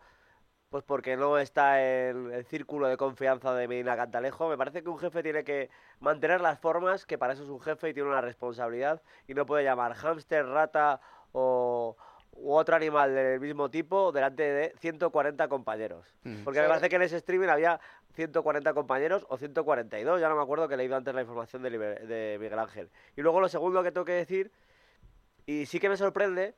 Pues porque no está en el círculo de confianza de Medina Cantalejo. Me parece que un jefe tiene que mantener las formas, que para eso es un jefe y tiene una responsabilidad. Y no puede llamar hámster, rata o u otro animal del mismo tipo delante de 140 compañeros. Mm. Porque me parece que en ese streaming había 140 compañeros o 142, ya no me acuerdo que he leído antes la información de, Liber- de Miguel Ángel. Y luego lo segundo que tengo que decir, y sí que me sorprende,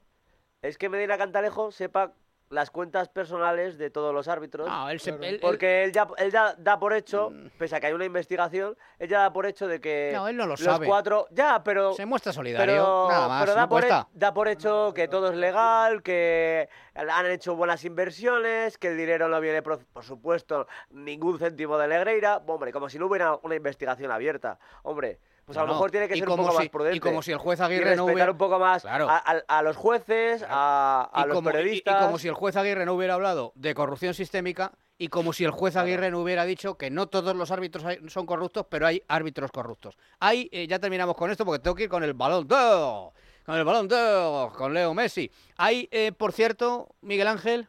es que Medina Cantalejo sepa las cuentas personales de todos los árbitros. No, él se- él- porque él, ya, él ya da por hecho, pese a que hay una investigación, él ya da por hecho de que No, él no lo los sabe. cuatro... Ya, pero... Se muestra solidario, Pero, nada más, pero da, no por, he- da por hecho que todo es legal, que han hecho buenas inversiones, que el dinero no viene, por, por supuesto, ningún céntimo de Negreira. Hombre, como si no hubiera una investigación abierta. Hombre, pues a No, lo mejor tiene que y ser un poco si- más prudente. y como si el juez Y Aguirre no respetar hubiera- un poco más Claro. a, a- a los jueces, a, a y los como, y- periodistas. Y, como si el juez Aguirre no hubiera hablado de corrupción sistémica y como si el juez Aguirre no hubiera dicho que no todos los árbitros hay- son corruptos, pero hay árbitros corruptos. Hay, eh, ya terminamos con esto porque tengo que ir con el balón d'Or, con el balón d'Or, con Leo Messi. Hay, eh, por cierto, Miguel Ángel,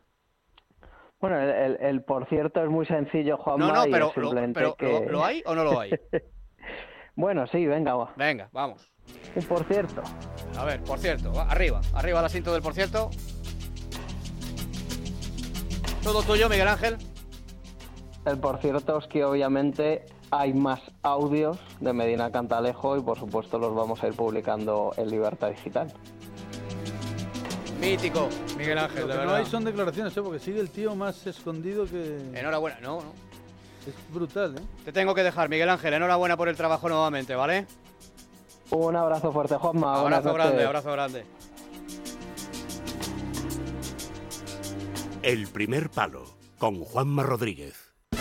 Bueno, el, el- el por cierto es muy sencillo, Juanma. no, no, y es pero, lo, simplemente pero que- ¿lo, lo hay o no lo hay? Bueno, sí, venga, va. Venga, vamos. Un por cierto. A ver, por cierto, va, arriba, arriba el asiento del por cierto. Todo tuyo, Miguel Ángel. El por cierto es que obviamente hay más audios de Medina Cantalejo y por supuesto los vamos a ir publicando en Libertad Digital. Mítico, Miguel Ángel, Lo de que no verdad. hay son declaraciones, ¿eh? porque sigue el tío más escondido que... Enhorabuena, no, no. Es brutal, ¿eh? Te tengo que dejar, Miguel Ángel. Enhorabuena por el trabajo nuevamente, ¿vale? Un abrazo fuerte, Juanma. Buenas Abrazo grande, noches. abrazo grande. El primer palo con Juanma Rodríguez.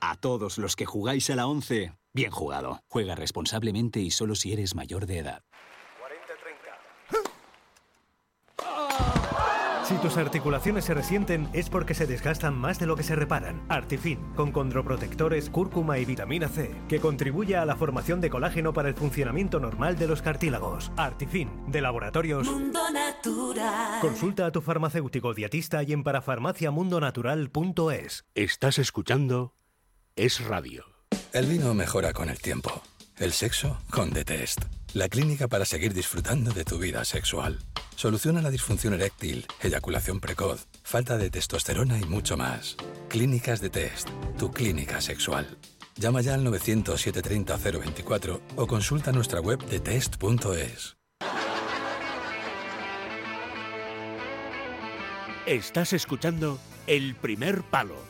A todos los que jugáis a la 11, bien jugado. Juega responsablemente y solo si eres mayor de edad. Si tus articulaciones se resienten es porque se desgastan más de lo que se reparan. Artifin, con condroprotectores, cúrcuma y vitamina C, que contribuye a la formación de colágeno para el funcionamiento normal de los cartílagos. Artifin, de laboratorios. Mundo Natural. Consulta a tu farmacéutico dietista y en parafarmaciamundonatural.es. Estás escuchando Es Radio. El vino mejora con el tiempo. El sexo con The Test. La clínica para seguir disfrutando de tu vida sexual. Soluciona la disfunción eréctil, eyaculación precoz, falta de testosterona y mucho más. Clínicas de Test. Tu clínica sexual. Llama ya al 900-730-024 o consulta nuestra web de test.es. Estás escuchando El primer palo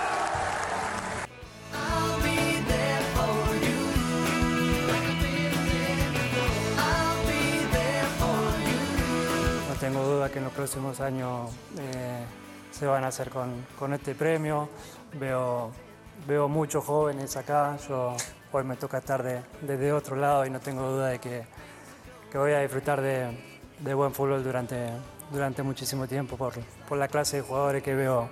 tengo duda que en los próximos años eh, se van a hacer con, este premio. Veo, veo muchos jóvenes acá. Yo hoy me toca estar de- desde otro lado y no tengo duda de que, voy a disfrutar de, buen fútbol durante, muchísimo tiempo por, la clase de jugadores que veo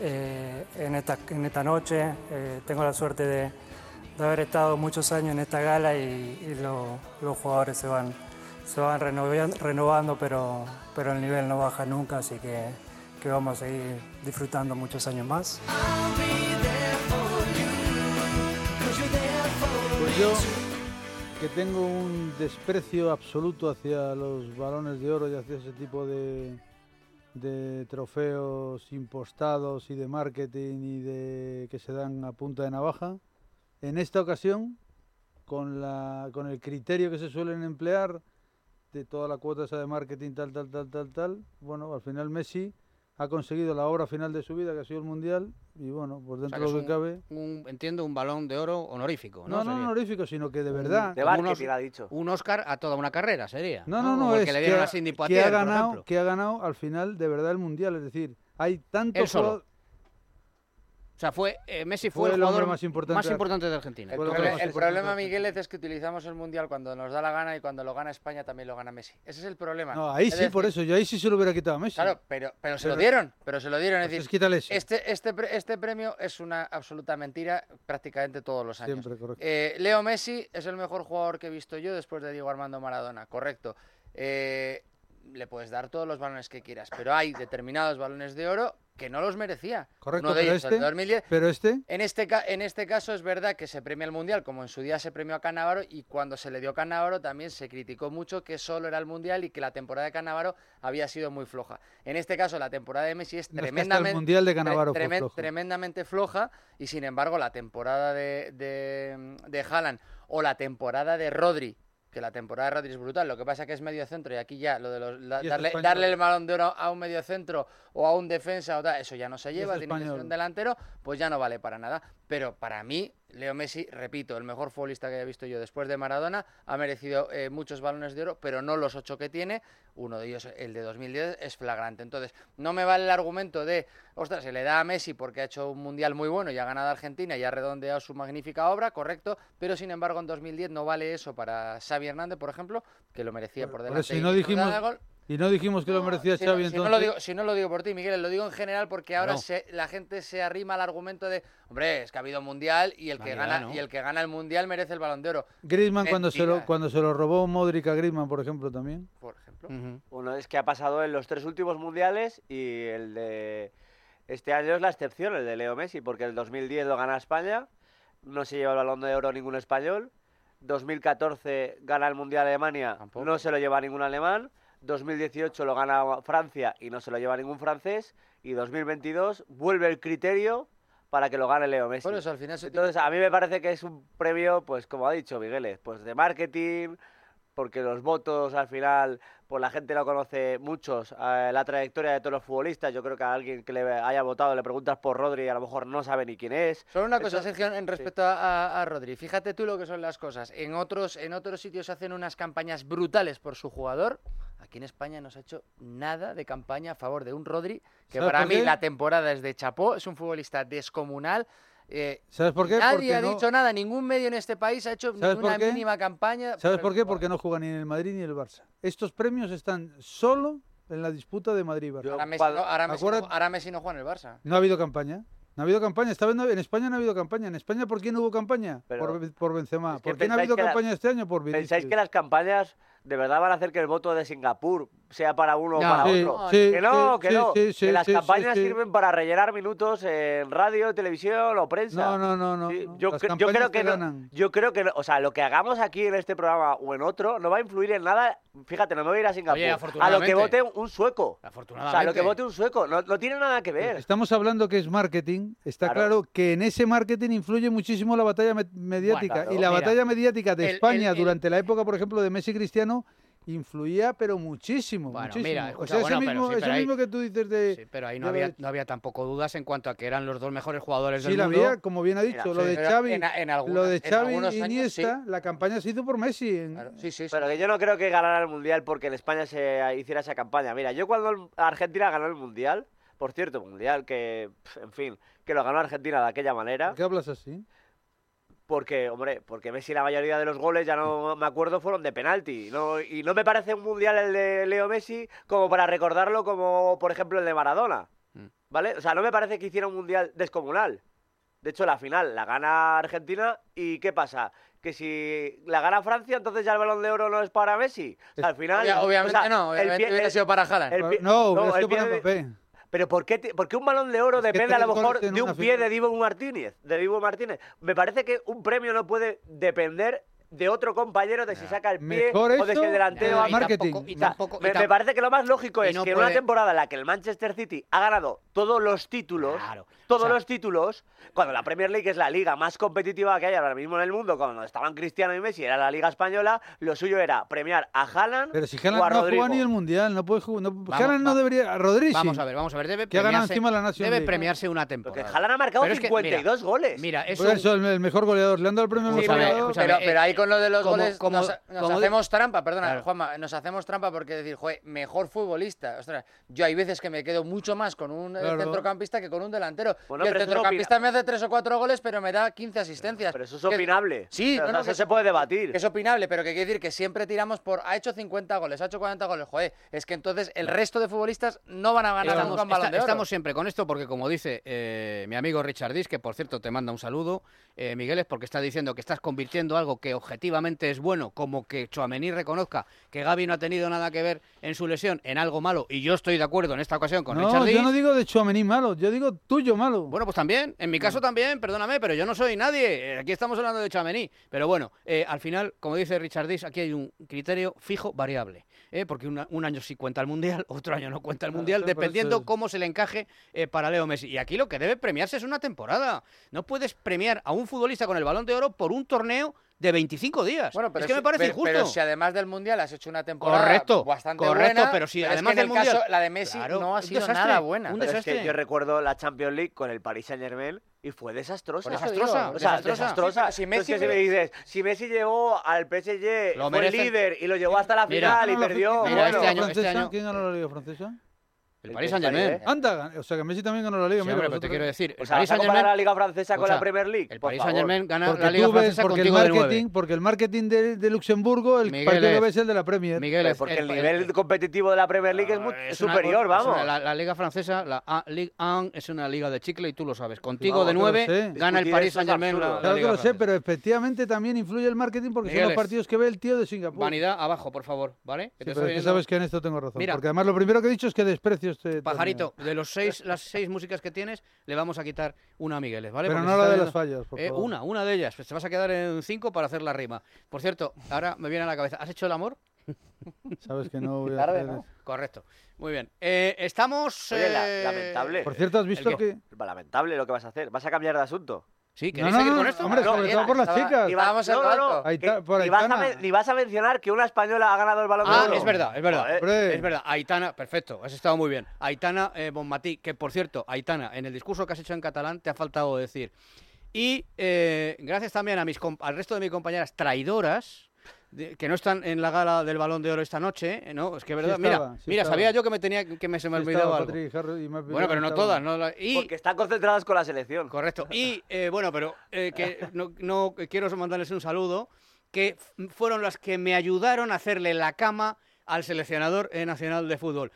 eh, en, esta, noche. Eh, tengo la suerte de, haber estado muchos años en esta gala y, y lo- los jugadores se van, se van renovian- renovando, pero, pero el nivel no baja nunca, así que, que vamos a seguir disfrutando muchos años más. Pues yo, que tengo un desprecio absoluto hacia los balones de oro y hacia ese tipo de, de trofeos impostados y de marketing y de que se dan a punta de navaja. En esta ocasión, con, la, con el criterio que se suelen emplear de toda la cuota esa de marketing, tal, tal, tal, tal, tal, bueno, al final Messi ha conseguido la obra final de su vida, que ha sido el Mundial, y bueno, O dentro de lo que cabe... un- entiendo, un balón de oro honorífico, ¿no? No, no honorífico, sino que de Un- verdad... unos- unos- ha dicho. Un Oscar a toda una carrera sería. No, no, no, es que le dieron a que ha por ganado, que ha ganado al final de verdad el mundial, es decir, hay tantos Él solo. O sea, fue eh, Messi fue, Fue el el jugador más importante más de- importante de Argentina. El, problema, Miguel, es que utilizamos el Mundial cuando nos da la gana y cuando lo gana España también lo gana Messi. Ese es el problema. No, ahí Es sí, por eso, yo ahí sí se lo hubiera quitado a Messi. Claro, pero, pero se lo dieron, pero se lo dieron. Es decir, quítale eso. este, este, este premio es una absoluta mentira prácticamente todos los años. Siempre, correcto. Eh, Leo Messi es el mejor jugador que he visto yo después de Diego Armando Maradona, correcto. Eh, le puedes dar todos los balones que quieras, pero hay determinados balones de oro que no los merecía. Correcto, Uno de pero ellos, el este, de 2010. pero este, En este, en este caso es verdad que se premia el Mundial, como en su día se premió a Cannavaro, y cuando se le dio Cannavaro también se criticó mucho que solo era el Mundial y que la temporada de Cannavaro había sido muy floja. En este caso, la temporada de Messi es No, el tremendamente, Mundial de tre- flojo. tremendamente floja, y sin embargo la temporada de, de, de Haaland o la temporada de Rodri, que la temporada de Rodri es brutal, lo que pasa que es medio centro y aquí ya lo de los, la- es darle, español. darle el balón de oro a un medio centro o a un defensa o tal, eso ya no se es lleva, tiene que ser un delantero, pues ya no vale para nada. Pero para mí, Leo Messi, repito, el mejor futbolista que haya visto yo después de Maradona, ha merecido eh, muchos balones de oro, pero no los ocho que tiene. Uno de ellos, el de 2010, es flagrante. Entonces, no me vale el argumento de, ostras, se le da a Messi porque ha hecho un mundial muy bueno y ha ganado a Argentina y ha redondeado su magnífica obra, correcto, pero sin embargo en 2010 no vale eso para Xavi Hernández, por ejemplo, que lo merecía por por delante. eso, y no por dijimos. Y no dijimos que lo merecía Si Xavi, no, si entonces... no lo digo, si no lo digo por ti, Miguel, lo digo en general porque ahora Claro. se- la gente se arrima al argumento de, hombre, es que ha habido mundial y el que gana ¿no? y el que gana el mundial merece el balón de oro. Griezmann cuando se, lo, cuando se lo robó Modric a Griezmann, por ejemplo, también. por ejemplo. Bueno, es que ha pasado en los tres últimos mundiales y el de este año es la excepción, el de Leo Messi, porque el 2010 lo gana España, no se lleva el balón de oro ningún español. 2014 gana el mundial Alemania, no se lo lleva ningún alemán. 2018 lo gana Francia y no se lo lleva ningún francés. Y 2022 vuelve el criterio para que lo gane Leo Messi. Por eso al final Entonces, a mí me parece que es un premio, pues como ha dicho Migueles, pues de marketing, porque los votos al final, pues la gente no conoce muchos eh, la trayectoria de todos los futbolistas. Yo creo que a alguien que le haya votado le preguntas por Rodri y a lo mejor no sabe ni quién es. Solo una cosa, Sergio, en respecto a, a- a Rodri. Fíjate tú lo que son las cosas. En otros, en otros sitios hacen unas campañas brutales por su jugador. Aquí en España no se ha hecho nada de campaña a favor de un Rodri, que ¿Sabes para mí la temporada es de chapó, es un futbolista descomunal. eh, ¿Sabes por qué? Nadie Porque ha no- dicho nada, ningún medio en este país ha hecho ¿Sabes ninguna mínima campaña. ¿Sabes por qué? Porque no juega ni en el Madrid ni en el Barça. Estos premios están solo en la disputa de Madrid-Barça. Ahora Messi, no, ahora Messi no- Acuérdate- ahora Messi no juega en el Barça. No ha habido campaña. No ha habido campaña. Esta vez no- en España no ha habido campaña. ¿En España por qué no hubo campaña? Pero- por, por Benzema. Es que ¿Por qué no ha pensáis habido la- campaña este año? Por ¿Pensáis Vinicius. que las campañas de verdad van a hacer que el voto de Singapur sea para uno o para otro. Que no, que no. que las campañas sirven para rellenar minutos en radio, televisión o prensa. No, no, no. no, no. Yo, yo, creo que yo creo que, o sea, lo que hagamos aquí en este programa o en otro no va a influir en nada. Fíjate, no me voy a ir a Singapur. Oye, a lo que vote un sueco. O sea, a lo que vote un sueco. No, no tiene nada que ver. Estamos hablando que es marketing. Está claro, que en ese marketing influye muchísimo la batalla mediática. Y la batalla mediática de España durante la época, por ejemplo, de Messi Cristiano influía, pero muchísimo. Bueno, mira, escucha, o sea, mismo, sí, mismo, que tú dices de. Pero ahí no, había, no había tampoco dudas en cuanto a que eran los dos mejores jugadores sí, del mundo. Sí, había, como bien ha dicho, lo, de Xavi, en, en algunas, lo de Xavi. lo la campaña se hizo por Messi. En... Claro, pero que yo no creo que ganara el mundial porque en España se eh, hiciera esa campaña. Mira, yo cuando Argentina ganó el mundial, por cierto, mundial que, en fin, que lo ganó Argentina de aquella manera. ¿Qué hablas así? porque, hombre, porque Messi la mayoría de los goles, ya no me acuerdo, fueron de penalti. ¿no? Y no me parece un mundial el de Leo Messi como para recordarlo como, por ejemplo, el de Maradona. Mm. ¿Vale? O sea, no me parece que hiciera un mundial descomunal. De hecho, la final la gana Argentina y ¿qué pasa? Que si la gana Francia, entonces ya el balón de oro no es para Messi. O sea, al final. Obviamente o no, obviamente hubiera sido para Haaland. no, hubiera no, sido. Pero ¿por qué, por qué un balón de oro depende a lo mejor de un pie de Divo Martínez? De Divo Martínez. Me parece que un premio no puede depender de otro compañero de si ah. saca el pie o de si el delantero... nada, y hace- y tampoco- me, me parece que lo más lógico es no que en una temporada en la que el Manchester City ha ganado todos los títulos, Claro, todos o sea- los títulos, cuando la Premier League es la liga más competitiva que hay ahora mismo en el mundo, cuando estaban Cristiano y Messi, era la liga española, lo suyo era premiar a Haaland Pero si o a no ha Rodrigo. jugado ni el Mundial, no puede jugar. No, Haaland no debería... Rodríguez Vamos a ver, vamos a ver. Debe premiarse- encima la Debe premiarse una Porque temporada. Haaland ha marcado es que, mira, 52 goles. Mira, pues eso... Por eso el, el mejor goleador. Le han dado el premio mejor a goleador. pero, pero eh, con lo de los goles nos, hacemos trampa, perdona. Juanma, nos hacemos trampa porque decir, joder, mejor futbolista. Ostras, yo hay veces que me quedo mucho más con un eh, centrocampista que con un delantero. Bueno, y el centrocampista me hace tres o cuatro goles, pero me da 15 asistencias. Pero eso es opinable. Sí, pero no, no, eso se puede debatir. Es opinable, pero que quiere decir que siempre tiramos por ha hecho 50 goles, ha hecho 40 goles, joder, es que entonces el resto de futbolistas no van a ganar nunca un balón. Estamos siempre con esto porque como dice eh, mi amigo Richard Dis, que por cierto te manda un saludo, eh, Miguel, es porque está diciendo que estás convirtiendo algo que objetivamente objetivamente es bueno, como que Chuamení reconozca que Gaby no ha tenido nada que ver en su lesión, en algo malo, y yo estoy de acuerdo en esta ocasión con no, Yo no digo de Chuamení malo, yo digo tuyo malo. Bueno, pues también, en mi caso también, perdóname, pero yo no soy nadie. Eh, aquí estamos hablando de Chuamení. Pero bueno, eh, al final, como dice Richard Diz, aquí hay un criterio fijo variable. Eh, porque un año sí cuenta el Mundial, otro año no cuenta el Mundial, dependiendo cómo se le encaje para Leo Messi. Y aquí lo que debe premiarse es una temporada. No puedes premiar a un futbolista con el balón de oro por un torneo de 25 días. Bueno, pero es que si, me parece injusto. Pero si además del Mundial has hecho una temporada correcto, bastante correcto, buena, pero si además es que del Mundial... Caso, la de Messi claro, no ha sido desastre, nada buena. Un desastre. Es que yo recuerdo la Champions League con el Paris Saint-Germain y fue desastrosa. Desastrosa. O sea, desastrosa. desastrosa. Si, Messi, Entonces, me... si, me dices, si Messi llegó al PSG, lo fue merece... líder y lo llevó hasta la final mira, y perdió. Mira, bueno, este año, este año... ¿Quién ganó la Liga Francesa? El, Paris Saint Germain. ¿eh? Anda, o sea que Messi también ganó la liga. Sí, mira, hombre, pero te quiero decir, el Paris Saint Germain. la liga francesa con o sea, la Premier League. El Paris Saint Germain gana porque la liga francesa porque el marketing, 9. Porque el marketing de, de Luxemburgo, el Miguel partido es, ves es el de la Premier. Miguel es, porque el, el nivel competitivo de la Premier League es, muy, ah, es superior, una, vamos. Una, la, la, liga francesa, la A Ligue 1, es una liga de chicle y tú lo sabes. Contigo no, de nueve gana el Paris Saint Germain. La, claro que lo sé, pero efectivamente también influye el marketing porque son los partidos que ve el tío de Singapur. Vanidad abajo, por favor, ¿vale? Sabes que en esto tengo razón. Porque además lo primero que he dicho es que desprecios este Pajarito, de los seis, las seis músicas que tienes, le vamos a quitar una a Migueles, ¿vale? Pero no la de las fallas, por eh, favor. Una, una de ellas. Pues te vas a quedar en cinco para hacer la rima. Por cierto, ahora me viene a la cabeza, ¿has hecho el amor? Sabes que no voy a. Correcto. Muy bien. Eh, estamos. Oye, la, eh, lamentable. Por cierto, ¿has visto que... Lamentable lo que vas a hacer. ¿Vas a cambiar de asunto? Sí, ¿queréis no, seguir con esto? Hombre, no, sobre todo por las chicas. Y vas, a, mencionar que una española ha ganado el balón ah, de oro. es verdad, es verdad. Es verdad, Aitana, perfecto, has estado muy bien. Aitana eh, Bonmatí, que por cierto, Aitana, en el discurso que has hecho en catalán te ha faltado decir. Y eh, gracias también a mis, al resto de mis compañeras traidoras, que no están en la gala del Balón de Oro esta noche, ¿eh? ¿no? Es que verdad, mira, mira sabía yo que me tenía que me, se me olvidaba algo. Bueno, pero no todas, no y... Porque están concentradas con la selección. Correcto. Y eh, bueno, pero eh, que no, no quiero mandarles un saludo que fueron las que me ayudaron a hacerle la cama al seleccionador nacional de fútbol.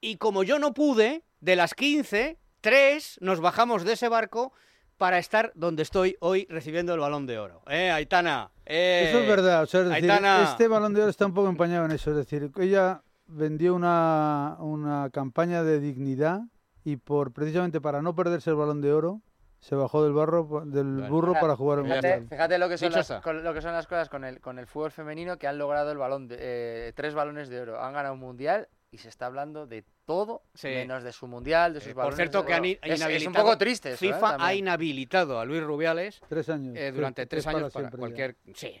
Y como yo no pude, de las 15, tres nos bajamos de ese barco para estar donde estoy hoy recibiendo el balón de oro. ¿Eh, Aitana? Eh, Eso es verdad. O sea, es decir, Aitana. este balón de oro está un poco empañado en eso. Es decir, ella vendió una, una campaña de dignidad y por precisamente para no perderse el balón de oro, se bajó del barro del Bueno. burro para jugar el Fíjate, mundial. fíjate lo que son las, con- lo que son las cosas con el, con el fútbol femenino que han logrado el balón de, eh, tres balones de oro. Han ganado un mundial y se está hablando de todo Sí. menos de su mundial, de sus Eh, por cierto, que han es, es un poco triste eso, ¿eh? FIFA ha inhabilitado a Luis Rubiales Tres años. eh, tres- durante tres para años para siempre ya. cualquier. Sí,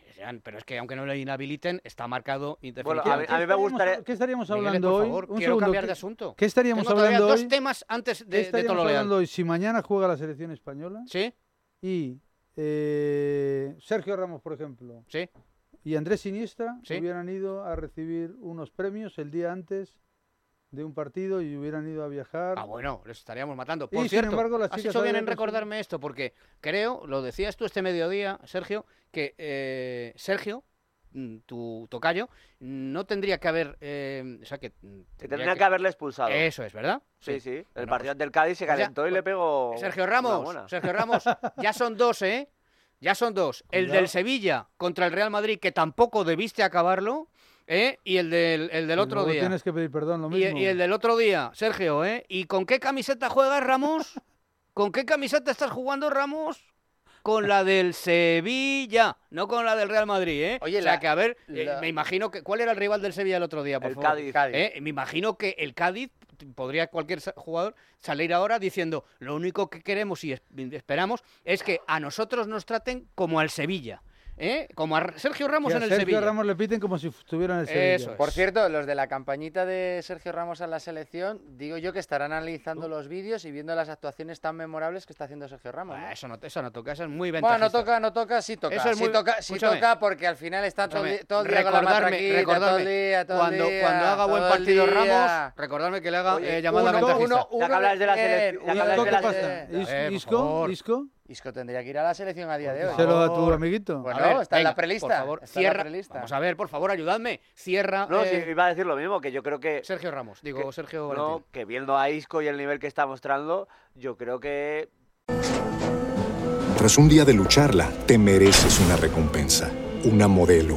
pero es que aunque no lo inhabiliten, está marcado Bueno, a mí, a mí me estaríamos- gustaría... ¿Qué estaríamos hablando por hoy? favor, Un quiero segundo, cambiar ¿qué- de asunto. ¿Qué estaríamos Tengo hablando dos hoy? temas antes ¿Qué de, de estaríamos todo lo hablando hoy? Si mañana juega la selección española ¿Sí? y eh, Sergio Ramos, por ejemplo, Sí. y Andrés Iniesta Sí. hubieran ido a recibir unos premios el día antes de un partido y hubieran ido a viajar. Ah, bueno, les estaríamos matando. Y, Por sin cierto, embargo, las has hecho bien en recordarme esto, porque creo, lo decías tú este mediodía, Sergio, que eh, Sergio, mm, tu tocayo, no tendría que haber... eh, o sea, que... Que tendría que haberle expulsado. Eso es, ¿verdad? Sí, sí. El Bueno, partido pues- del Cádiz se pues ya- calentó y le pegó. Sergio Ramos. Sergio Ramos, ya son dos, ¿eh? Ya son dos. El Cuidado. del Sevilla contra el Real Madrid, que tampoco debiste acabarlo, ¿eh? Y el del, el del Y otro día. Tienes que pedir perdón, lo Y, mismo. y el del otro día, Sergio, ¿eh? ¿Y con qué camiseta juegas, Ramos? ¿Con qué camiseta estás jugando, Ramos? Con la del Sevilla, no con la del Real Madrid, ¿eh? Oye, o sea la- que, a ver, eh, me imagino que... ¿Cuál era el rival del Sevilla el otro día, por El favor? Cádiz. ¿Eh? Me imagino que el Cádiz, podría cualquier jugador salir ahora diciendo, lo único que queremos y es- esperamos es que a nosotros nos traten como al Sevilla, ¿eh? Como a Sergio Ramos Que a en el Sergio Sevilla. Ramos le piten como si estuviera en el Sevilla. Eso es. Por cierto, los de la campañita de Sergio Ramos a la selección, digo yo que estarán analizando los vídeos y viendo las actuaciones tan memorables que está haciendo Sergio Ramos. ¿no? Ah, eso, no, eso no toca, eso es muy Bueno, ventajista. no toca, no toca, sí toca. Eso es sí muy- toca, sí escúchame. toca porque al final está todo, Escúchame, todo el día con la recordarme- todo recordarme, el día, todo cuando, día, cuando haga buen partido día. Ramos, recordarme que le haga Oye, eh, llamada uno- ventajista. uno- Ya que hablas de la que uno hablas de ¿qué la pasa? selección. Is- Eh, por Isco, tendría que ir a la selección a día de hoy. díselo a tu amiguito. Bueno, A ver, está en la prelista. Por favor, está en la cierra. prelista. Vamos a ver, por favor, ayudadme. Cierra. No, sí, eh, iba a decir lo mismo, que yo creo que. Sergio Ramos, digo que- Sergio No, Valentín. que viendo a Isco y el nivel que está mostrando, yo creo que Tras un día de lucharla, te mereces una recompensa, una modelo,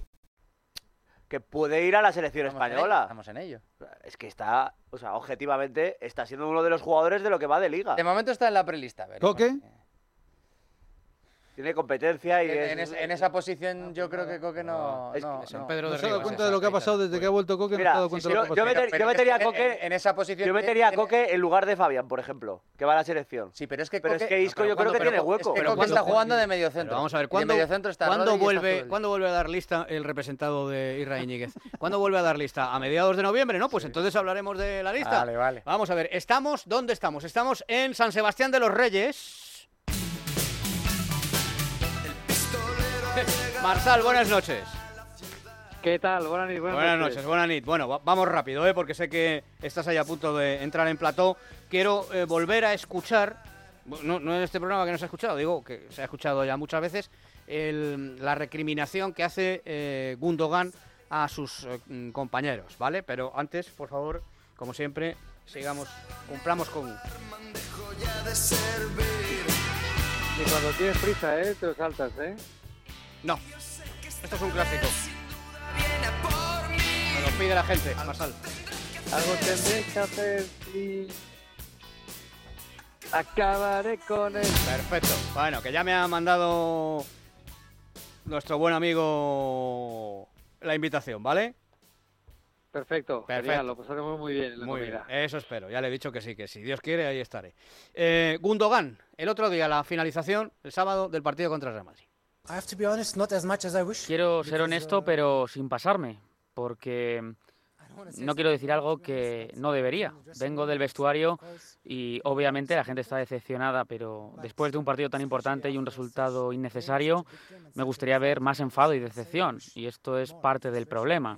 que puede ir a la selección Estamos en ello, española. Estamos en ello. Es que está, o sea, objetivamente está siendo uno de los jugadores de lo que va de liga. De momento está en la prelista. ¿Coque? Tiene competencia y En, es... en es- en esa posición yo creo que Coque no... Es- no, es no. Pedro ¿No de se ha dado cuenta de lo que ha pasado desde que ha vuelto Coque? Mira, no se ha dado cuenta si de lo yo- yo meter- yo metería a Coque- En, en esa posición... Yo metería a Coque en lugar de Fabián, por ejemplo, que va a la selección. Sí, pero es que Pero Coque... es que Isco pero yo creo que tiene hueco. Pero Coque ¿cuándo está jugando de medio centro. Vamos a ver, ¿cuándo, medio centro está ¿cuándo Rodri y está vuelve. ¿cuándo vuelve a dar lista el representado de Israel Íñiguez? ¿Cuándo vuelve a dar lista? ¿A mediados de noviembre? No, pues entonces hablaremos de la lista. Vale, vale. Vamos a ver, estamos, ¿dónde estamos? Estamos en San Sebastián de los Reyes. Marsal, buenas noches. ¿Qué tal? Buenas noches. Buenas noches, buenas noches. Bueno, va- vamos rápido, ¿eh? porque sé que estás ahí a punto de entrar en plató. Quiero eh, volver a escuchar, no, no en este programa que no se ha escuchado, digo que se ha escuchado ya muchas veces, el- la recriminación que hace eh, Gundogan a sus eh, mm, compañeros, ¿vale? Pero antes, por favor, como siempre, sigamos, cumplamos con... Y cuando tienes prisa, ¿eh? Te lo saltas, ¿eh? No, esto es un clásico. Me lo pide la gente, Marsal. Algo tendré que hacer y... Acabaré con él. Perfecto. Bueno, que ya me ha mandado nuestro buen amigo la invitación, ¿vale? Perfecto, Perfecto. genial, lo pasaremos muy bien en la Muy bien, eso espero. Ya le he dicho que sí, que si Dios quiere, ahí estaré. Eh, Gundogan, el otro día, la finalización, el sábado, del partido contra el Real Madrid. Quiero ser honesto, pero sin pasarme, porque no quiero decir algo que no debería. Vengo del vestuario y obviamente la gente está decepcionada, pero después de un partido tan importante y un resultado innecesario, me gustaría ver más enfado y decepción, y esto es parte del problema.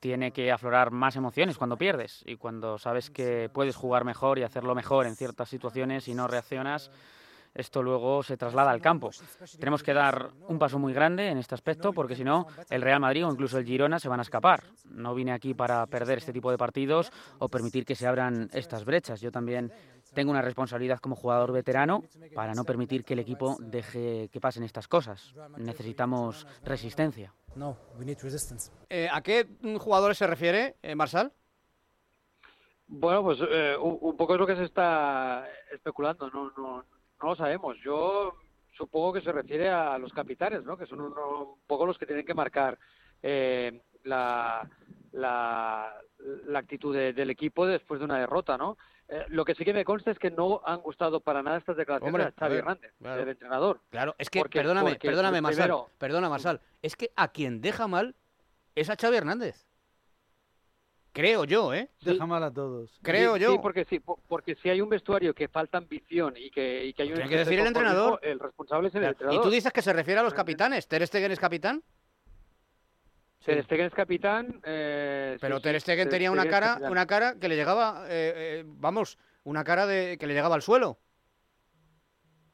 Tiene que aflorar más emociones cuando pierdes y cuando sabes que puedes jugar mejor y hacerlo mejor en ciertas situaciones y no reaccionas, esto luego se traslada al campo. Tenemos que dar un paso muy grande en este aspecto porque si no, el Real Madrid o incluso el Girona se van a escapar. No vine aquí para perder este tipo de partidos o permitir que se abran estas brechas. Yo también tengo una responsabilidad como jugador veterano para no permitir que el equipo deje que pasen estas cosas. Necesitamos resistencia. No, we need resistance. Eh, ¿A qué jugadores se refiere, eh, Marsal? Bueno, pues eh, un, un poco es lo que se está especulando, no, no, no lo sabemos. Yo supongo que se refiere a los capitanes, ¿no? Que son uno- un poco los que tienen que marcar eh, la, la, la actitud de- del equipo después de una derrota, ¿no? Eh, lo que sí que me consta es que no han gustado para nada estas declaraciones Hombre, de Xavi Hernández, claro. del entrenador. Claro, es que, Porque- perdóname, porque, perdóname, Marsal, primero- perdona, Marsal, es que a quien deja mal es a Xavi Hernández. Creo yo, ¿eh? Deja mal a todos. Creo Sí, yo. Sí, porque sí, po- porque si hay un vestuario que falta ambición y que, y que hay un Tiene que decir el entrenador. el responsable es el Claro, entrenador. Y tú dices que se refiere a los capitanes. ¿Ter Stegen es capitán? Ter Stegen es capitán. eh, Pero sí, Ter sí, Stegen tenía una Stegen cara, una cara que le llegaba, eh, eh, vamos, una cara de que le llegaba al suelo.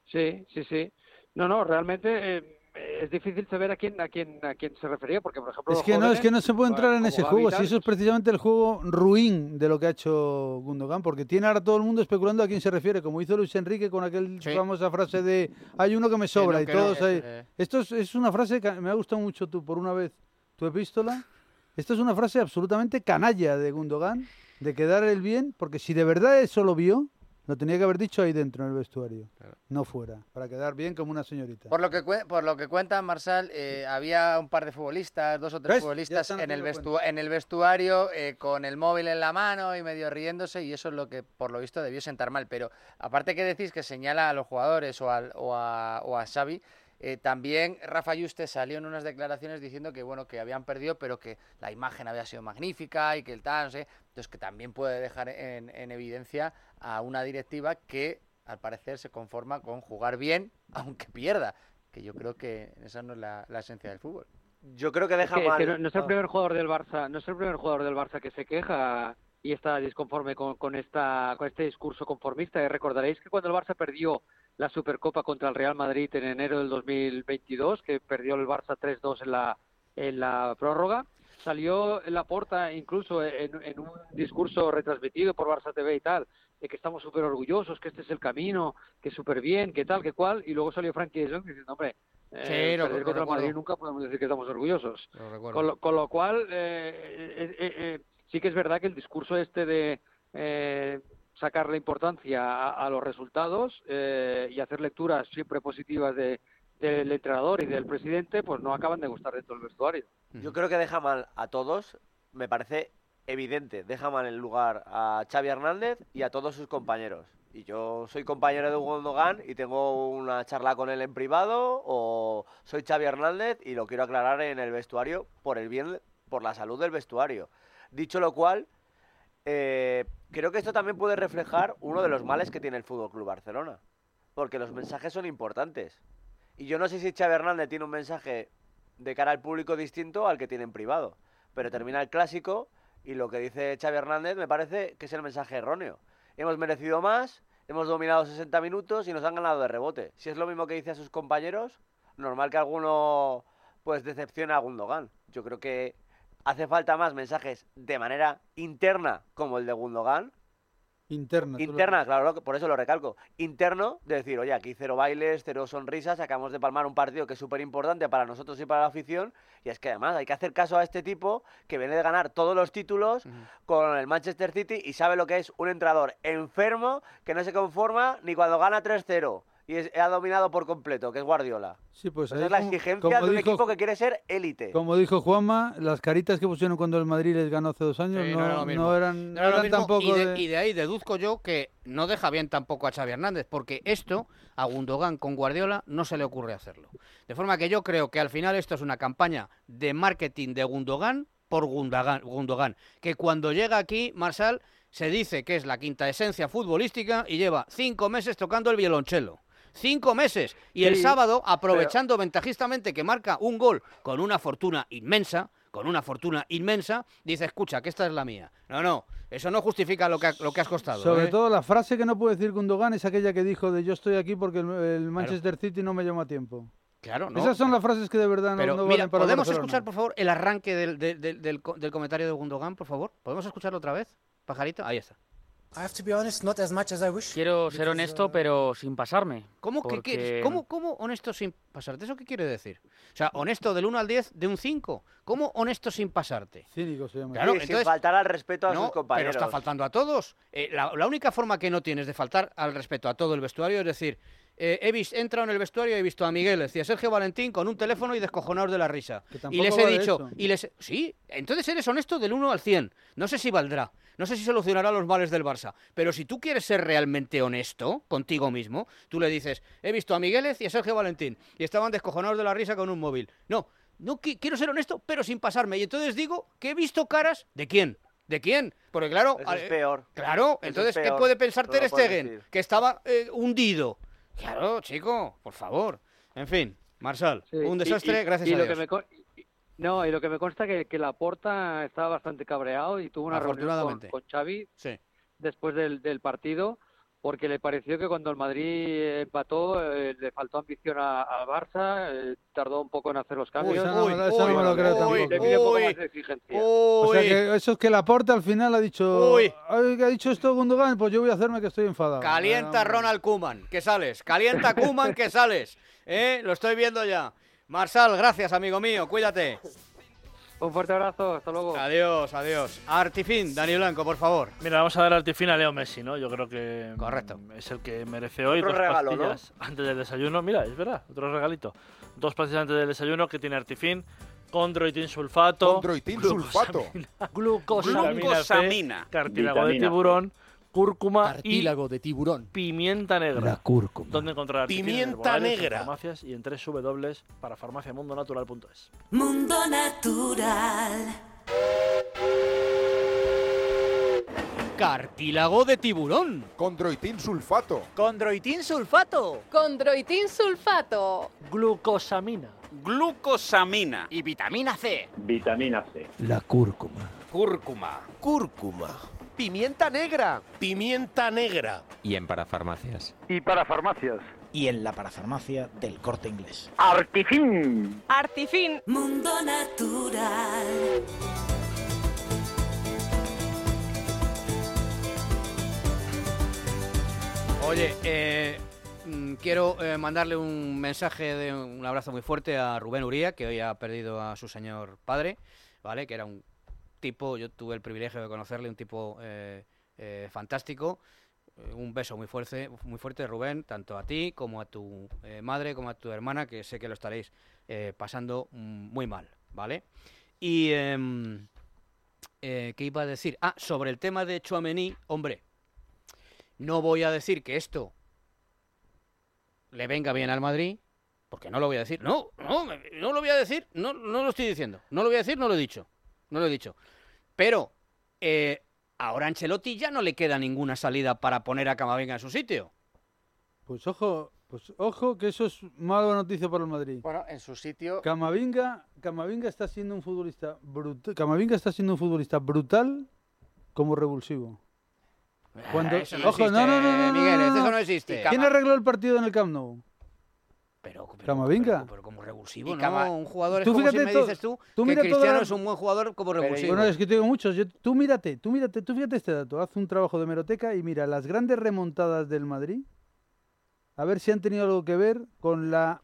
Sí, sí, sí. No, no, realmente eh, es difícil saber a quién a quién a quién se refería, porque por ejemplo Es que no, es que no se puede entrar en ese juego, si eso es precisamente el juego ruin de lo que ha hecho Gundogan, porque tiene ahora todo el mundo especulando a quién se refiere, como hizo Luis Enrique con aquella famosa frase de hay uno que me sobra no, y no, todos eh, eh. Esto es, es una frase que me ha gustado mucho tú, por una vez, tu epístola. Esto es una frase absolutamente canalla de Gundogan, de quedar el bien, porque si de verdad eso lo vio, lo tenía que haber dicho ahí dentro en el vestuario, no fuera, para quedar bien como una señorita. Por lo que, por lo que cuenta Marsal, eh, había un par de futbolistas, dos o tres futbolistas en el, en el vestuario eh, con el móvil en la mano y medio riéndose y eso es lo que por lo visto debió sentar mal. Pero aparte que decís que señala a los jugadores o, al- o a, o a Xavi, eh, también Rafa Yuste salió en unas declaraciones diciendo que bueno que habían perdido pero que la imagen había sido magnífica y que el tal, no sé. Entonces que también puede dejar en, en evidencia a una directiva que al parecer se conforma con jugar bien aunque pierda. Que yo creo que esa no es la, la esencia del fútbol. Yo creo que Es deja que- es mal. que no, no es el primer jugador del Barça, no es el primer jugador del Barça que se queja y está disconforme con, con esta con este discurso conformista. Y recordaréis que cuando el Barça perdió la Supercopa contra el Real Madrid en enero del 2022, que perdió el Barça 3-2 en la en la prórroga, salió en la porta incluso en, en un discurso retransmitido por Barça TV y tal, de que estamos súper orgullosos, que este es el camino, que súper bien, que tal, que cual, y luego salió Frankie Jong diciendo, hombre, eh, Sí, lo- perder lo contra el Madrid nunca podemos decir que estamos orgullosos. Lo. Con lo, con lo cual, eh, eh, eh, eh, sí que es verdad que el discurso este de eh, sacar la importancia a, a los resultados eh, y hacer lecturas siempre positivas de, del entrenador y del presidente, pues no acaban de gustar dentro del vestuario. Yo creo que deja mal a todos, me parece evidente, deja mal el lugar a Xavi Hernández y a todos sus compañeros. Y yo soy compañero de Gundogan y tengo una charla con él en privado o soy Xavi Hernández y lo quiero aclarar en el vestuario por el bien, por la salud del vestuario. Dicho lo cual, eh, creo que esto también puede reflejar uno de los males que tiene el Fútbol Club Barcelona, porque los mensajes son importantes. Y yo no sé si Xavi Hernández tiene un mensaje de cara al público distinto al que tiene en privado, pero termina el clásico y lo que dice Xavi Hernández me parece que es el mensaje erróneo. Hemos merecido más, hemos dominado 60 minutos y nos han ganado de rebote. Si es lo mismo que dice a sus compañeros, normal que alguno pues decepcione a Gundogan. Yo creo que hace falta más mensajes de manera interna, como el de Gundogan. Interna. Interna, claro, por eso lo recalco. Interno, de decir, oye, aquí cero bailes, cero sonrisas, acabamos de palmar un partido que es súper importante para nosotros y para la afición. Y es que además hay que hacer caso a este tipo que viene de ganar todos los títulos con el Manchester City y sabe lo que es un entrenador enfermo que no se conforma ni cuando gana 3-0 y es- ha dominado por completo, que es Guardiola. Sí, pues es la exigencia como de un dijo- equipo que quiere ser élite. Como dijo Juanma, las caritas que pusieron cuando el Madrid les ganó hace dos años Sí, no, no era lo mismo. no eran, No tampoco y, de, de- y de ahí deduzco yo que no deja bien tampoco a Xavi Hernández, porque esto a Gundogan con Guardiola no se le ocurre hacerlo. De forma que yo creo que al final esto es una campaña de marketing de Gundogan por Gundogan, Gundogan, que cuando llega aquí, Marsal, se dice que es la quinta esencia futbolística y lleva cinco meses tocando el violonchelo. Cinco meses. Y el sábado, aprovechando ventajistamente que marca un gol con una fortuna inmensa, con una fortuna inmensa, dice, escucha, que esta es la mía. No, no, eso no justifica lo que, ha- lo que has costado. Sobre ¿eh? todo la frase que no puede decir Gundogan es aquella que dijo de yo estoy aquí porque el, el Manchester City no me llama a tiempo. Claro, no. Esas son las frases que de verdad no, Pero no mira, valen para ¿podemos Barcelona. escuchar, por favor, el arranque del, del- del- del comentario de Gundogan, por favor? ¿Podemos escucharlo otra vez? Pajarito, ahí está. Quiero ser honesto, pero sin pasarme. ¿Cómo que porque- quieres? ¿Cómo, ¿Cómo honesto sin pasarte? ¿Eso qué quiere decir? O sea, honesto del 1 al 10 de un 5. ¿Cómo honesto sin pasarte? Cínico se llama. Claro, Sí, sin entonces- faltar al respeto a No, sus compañeros. Pero está faltando a todos. Eh, la, la única forma que no tienes de faltar al respeto a todo el vestuario es decir, eh, he, vis- he entrado en el vestuario y he visto a Miguel, decía Sergio Valentín con un teléfono y descojonados de la risa. Y les he vale dicho, eso. y les sí, entonces eres honesto del 1 al 100. No sé si valdrá. No sé si solucionará los males del Barça, pero si tú quieres ser realmente honesto contigo mismo, tú le dices, he visto a Migueles y a Sergio Valentín y estaban descojonados de la risa con un móvil. No, no qui- quiero ser honesto, pero sin pasarme. Y entonces digo que he visto caras de quién, de quién, porque claro, Eso es eh, peor. Claro, Eso entonces ¿qué puede pensar Ter Stegen? Que estaba eh, hundido. Claro, chico, por favor. En fin, Marsal, Sí, un desastre, y- gracias y a lo Dios. que me no, y lo que me consta que, que Laporta estaba bastante cabreado y tuvo una reunión con, con Xavi Sí. después del, del partido porque le pareció que cuando el Madrid empató eh, le faltó ambición a- al Barça, eh, tardó un poco en hacer los cambios. esa no esa no me lo creo tampoco. Le pide un poco Uy, más de exigencia. O sea que eso es que Laporta al final ha dicho, Uy. "Ay, que ha dicho esto Gundogan, pues yo voy a hacerme que estoy enfadado. Calienta Ronald Kuman, que sales. Calienta Kuman, que sales. ¿Eh? Lo estoy viendo ya. Marsal, gracias, amigo mío. Cuídate. Un fuerte abrazo, hasta luego. Adiós, adiós. Artifin, Dani Blanco, por favor. Mira, vamos a dar Artifin a Leo Messi, ¿no? Yo creo que mm, Correcto. es el que merece hoy Otro dos regalo, ¿no? antes del desayuno. Mira, es verdad, otro regalito. Dos pastillas antes del desayuno que tiene Artifin, condroitin sulfato, Condroitin sulfato. glucosamina, Glucosamina. C, cartílago de tiburón, cúrcuma Cartílago de tiburón, pimienta negra. La cúrcuma. ¿Dónde encontrar? En Pimienta herbolares, en negra. farmacias y en tres W para farmaciamundonatural.es. Mundo Natural. Cartílago de tiburón. Condroitin sulfato. Condroitin sulfato. Condroitin sulfato. Glucosamina. Glucosamina. Y vitamina C. Vitamina C. La cúrcuma. Cúrcuma. Cúrcuma. Pimienta negra. Pimienta negra. Y en parafarmacias. Y para farmacias. Y en la parafarmacia del corte inglés. Artifin. Artifin. Mundo Natural. Oye, eh, mm, quiero eh, mandarle un mensaje de un abrazo muy fuerte a Rubén Uría, que hoy ha perdido a su señor padre, ¿vale? Que era un tipo, yo tuve el privilegio de conocerle, un tipo eh, eh, fantástico. Eh, Un beso muy fuerte, muy fuerte, Rubén, tanto a ti como a tu madre, como a tu hermana, que sé que lo estaréis pasando mm, muy mal, ¿vale? Y, em, eh, ¿qué iba a decir? Ah, sobre el tema de Chouameni, hombre, no voy a decir que esto le venga bien al Madrid, porque no lo voy a decir. No, no, no lo voy a decir, no, no lo estoy diciendo. No lo voy a decir, no lo he dicho. No lo he dicho. Pero eh, ahora Ancelotti ya no le queda ninguna salida para poner a Camavinga en su sitio. Pues ojo, pues ojo que eso es mala noticia para el Madrid. Bueno, en su sitio. Camavinga, Camavinga está siendo un futbolista brutal. Camavinga está siendo un futbolista brutal como revulsivo. Cuando, eso no ojo, existe, no, no, no, no, no, eso no existe. ¿Quién arregló el partido en el Camp Nou? Pero, pero- Camavinga. pero- pero como revulsivo, Y ¿no? Cama- Un jugador es Tú como si fíjate me dices tú, tú que Cristiano la- es un buen jugador como revulsivo. Bueno, es que te digo muchos. Yo- tú mírate, tú mírate, tú fíjate este dato. Haz un trabajo de meroteca y mira las grandes remontadas del Madrid. A ver si han tenido algo que ver con la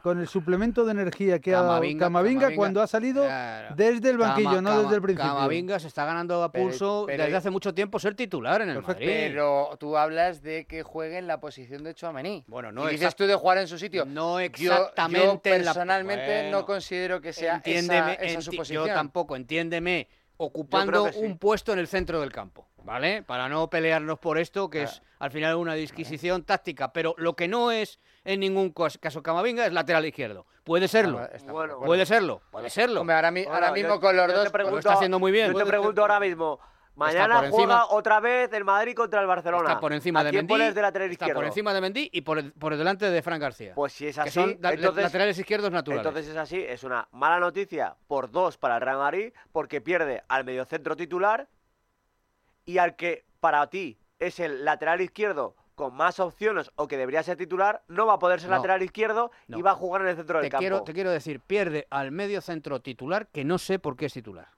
con el suplemento de energía que ha dado Camavinga- cuando ha salido Claro. desde el banquillo, Cama- no Cama- desde el principio. Camavinga se está ganando a pulso pero- desde hace mucho tiempo ser titular en el Madrid. Pero tú hablas de que juegue en la posición de Chouameni. Bueno, no y dices tú de jugar en su sitio. No exactamente Yo, en la- personalmente no considero que sea Entiéndeme, esa, esa su posición. yo tampoco, entiéndeme, ocupando sí. un puesto en el centro del campo, ¿vale? Para no pelearnos por esto, que Ah. es al final una disquisición táctica, pero lo que no es en ningún caso Camavinga es lateral izquierdo. Puede serlo. Ah, Bueno. Puede serlo, puede serlo. Hombre, ahora, mi- Bueno, ahora mismo yo- con los yo dos te pregunto- lo está haciendo muy bien. Yo te pregunto ahora mismo. Mañana encima- juega otra vez el Madrid contra el Barcelona. Está por encima ¿A de Mendy, de lateral está por encima de Mendy y por, por delante de Fran García. Pues si es que así, son da- entonces, laterales izquierdos naturales. entonces es así, es una mala noticia por dos para el Real Madrid, porque pierde al mediocentro titular y al que para ti es el lateral izquierdo con más opciones o que debería ser titular, no va a poder ser No. lateral izquierdo y va a jugar en el centro del campo. te quiero decir, pierde al medio centro titular que no sé por qué es titular.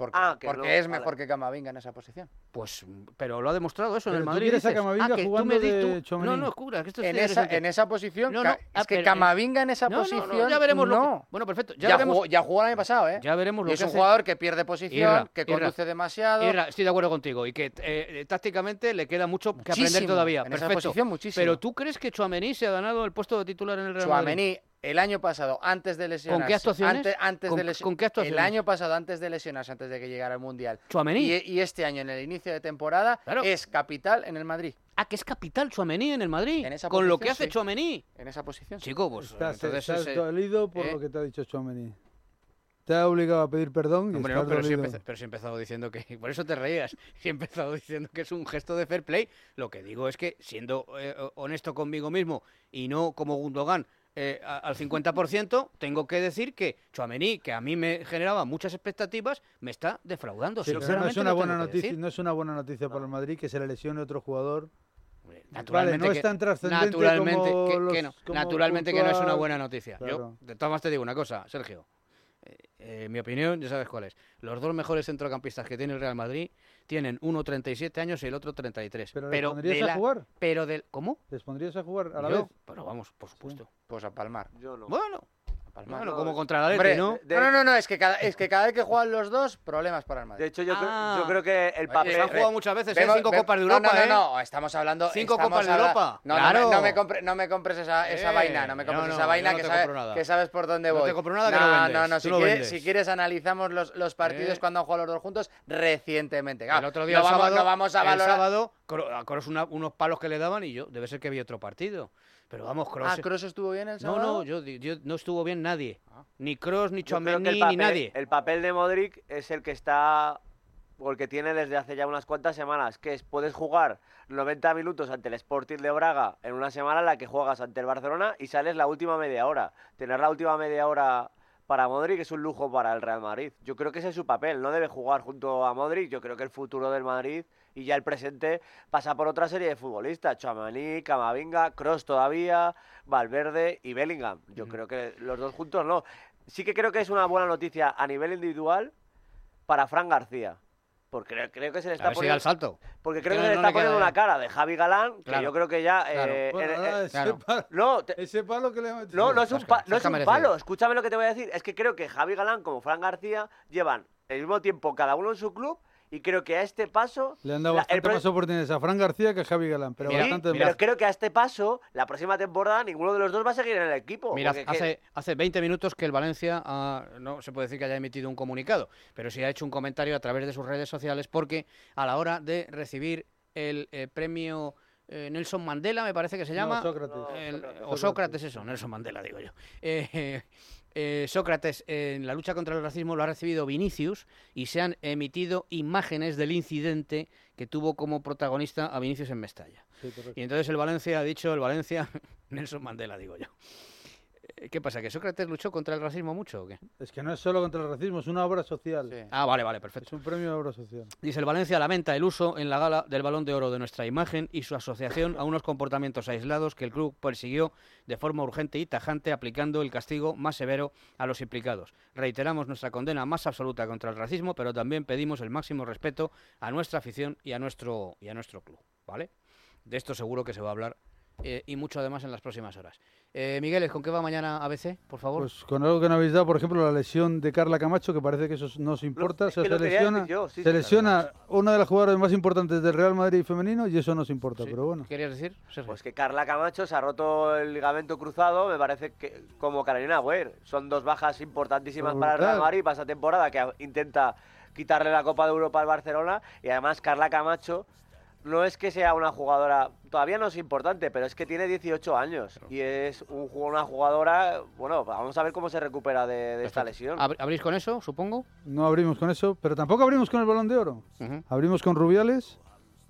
Porque, Ah, que porque no, es vale. mejor que Camavinga en esa posición. Pues, pero lo ha demostrado eso en el tú Madrid. quieres a dices. Camavinga Ah, jugando me de tú- No, no, escura, que esto es En esa, en esa posición, No, no, es ah, que pero- Camavinga en esa No, no, no, posición. ya veremos lo que- no. Bueno, perfecto. Ya, Ya, veremos. jugó, ya jugó el año pasado, ¿eh? Ya veremos lo Y es que un hace- jugador que pierde posición, Irra, que Irra. conduce demasiado. Irra, estoy de acuerdo contigo y que eh, eh, tácticamente le queda mucho que aprender todavía. en esa Perfecto. posición, muchísimo. Pero tú crees que Chouameni se ha ganado el puesto de titular en el Real Madrid? El año pasado, antes de lesionarse. qué actuaciones? Antes, antes ¿Con- de con qué actuaciones? El año pasado, antes de lesionarse, antes de que llegara al Mundial. Y, y este año, en el inicio de temporada, Claro. es capital en el Madrid. Ah, que es capital Chouameni en el Madrid. En esa con lo que hace sí. Chouameni. En esa posición. Chico, pues Estás, entonces estás ese- dolido por ¿eh? lo que te ha dicho Chouameni. Te ha obligado a pedir perdón y Hombre, no, pero sí, he dolido. empeza- pero sí he empezado diciendo que. Por eso te reías. Sí he empezado diciendo que es un gesto de fair play. Lo que digo es que, siendo eh, honesto conmigo mismo y no como Gundogan eh, a- al 50%, tengo que decir que Chouameni, que a mí me generaba muchas expectativas, me está defraudando. Sí, pero no sinceramente es una buena noticia, no es una buena noticia para el Madrid que se le lesione otro jugador. Vale, Naturalmente no que- es tan trascendente naturalmente como que, no, como naturalmente que no es una buena noticia. Yo, de todas maneras, te digo una cosa, Sergio. Eh, eh, mi opinión, ya sabes cuál es. Los dos mejores centrocampistas que tiene el Real Madrid tienen uno 37 años y el otro 33. ¿Pero les pero pondrías de a la- jugar? Pero del ¿Cómo? ¿Les pondrías a jugar a la Yo, vez? Pero vamos, por supuesto. Pues a palmar. Yo no. Bueno, bueno, como contra la Leti, ¿no? no, no, no, no, es que cada, es que cada vez que juegan los dos, problemas para el Madrid. De hecho, yo, Ah. creo, yo creo que el papel... se han jugado muchas veces, ¿eh? Cinco Copas de no, Europa, no, ¿eh? no, no, estamos hablando... Cinco estamos Copas de habla- Europa. No, no Claro. me, no me, compre- no me compres esa, esa Eh, vaina, no me no, compres no, esa vaina no que, sabe- que sabes por dónde No voy. te compro nada que no vendes, No, no, si, no quieres, si quieres analizamos los, los partidos Eh. cuando han jugado los dos juntos recientemente. Claro, el otro día, no el vamos, sábado, no vamos a el valorar... sábado, Kroos una- unos palos que le daban y yo, debe ser que vi otro partido. Pero vamos, Kroos... Ah, ¿Kroos estuvo bien el No, sábado? no, yo, yo- no estuvo bien nadie. Ni Kroos, ni que Chouameni, el ni papel, nadie. el papel de Modric es el que está o el que tiene desde hace ya unas cuantas semanas, que es puedes jugar 90 minutos ante el Sporting de Braga en una semana en la que juegas ante el Barcelona y sales la última media hora. Tener la última media hora para Modric es un lujo para el Real Madrid. Yo creo que ese es su papel, no debe jugar junto a Modric. Yo creo que el futuro del Madrid y ya el presente pasa por otra serie de futbolistas, Chouamani, Camavinga, Cross todavía, Valverde y Bellingham. Yo creo que los dos juntos no. Sí que creo que es una buena noticia a nivel individual para Fran García. Porque creo, creo que se le está si poniendo el salto. porque Que creo que no- se le está poniendo una cara de Javi Galán, que yo creo que ya Claro. eh, Bueno, ese, claro. palo, no, te- ese palo que le ha no, no es un, pa- no es un palo. Escúchame lo que te voy a decir. Es que creo que Javi Galán como Fran García llevan el mismo tiempo cada uno en su club y creo que a este paso... Le han dado la- bastante más oportunidades a Fran García que a Javi Galán, pero Sí, bastante pero más. creo que a este paso, la próxima temporada, ninguno de los dos va a seguir en el equipo. Mira, que- hace, hace 20 minutos que el Valencia ha- no se puede decir que haya emitido un comunicado, pero sí ha hecho un comentario a través de sus redes sociales porque a la hora de recibir el eh, premio eh, Nelson Mandela, me parece que se No, llama, Sócrates. el- Sócrates. o Sócrates, eso, Nelson Mandela, digo yo. Eh, eh, Sócrates en la lucha contra el racismo lo ha recibido Vinicius y se han emitido imágenes del incidente que tuvo como protagonista a Vinicius en Mestalla. Sí. Y entonces el Valencia ha dicho, el Valencia, Nelson Mandela, digo yo. ¿Qué pasa? ¿Que Sócrates luchó contra el racismo mucho o qué? Es que no es solo contra el racismo, es una obra social. Ah, vale, vale, perfecto. Es un premio de obra social. Dice el Valencia lamenta el uso en la gala del balón de oro de nuestra imagen y su asociación a unos comportamientos aislados que el club persiguió de forma urgente y tajante aplicando el castigo más severo a los implicados. Reiteramos nuestra condena más absoluta contra el racismo, pero también pedimos el máximo respeto a nuestra afición y a nuestro y a nuestro club, ¿vale? De esto seguro que se va a hablar eh, y mucho además en las próximas horas. Eh, Migueles, ¿con qué va mañana ABC, por favor? Pues con algo que no habéis dado, por ejemplo, la lesión de Carla Camacho, que parece que eso no importa. se que lo quería lesiona, decir yo, sí, se sí, lesiona una de las jugadoras más importantes del Real Madrid femenino y eso nos importa, pero bueno. ¿Querías decir? Pues que Carla Camacho se ha roto el ligamento cruzado, me parece que como Carolina Agüer. Son dos bajas importantísimas para el Real. Madrid para esta temporada que intenta quitarle la Copa de Europa al Barcelona y además Carla Camacho no es que sea una jugadora, todavía no es importante, pero es que tiene 18 años y es un, una jugadora, bueno, vamos a ver cómo se recupera de, de esta lesión. Abr- ¿Abrís con eso, supongo? No abrimos con eso, pero tampoco abrimos con el balón de oro. Abrimos con Rubiales,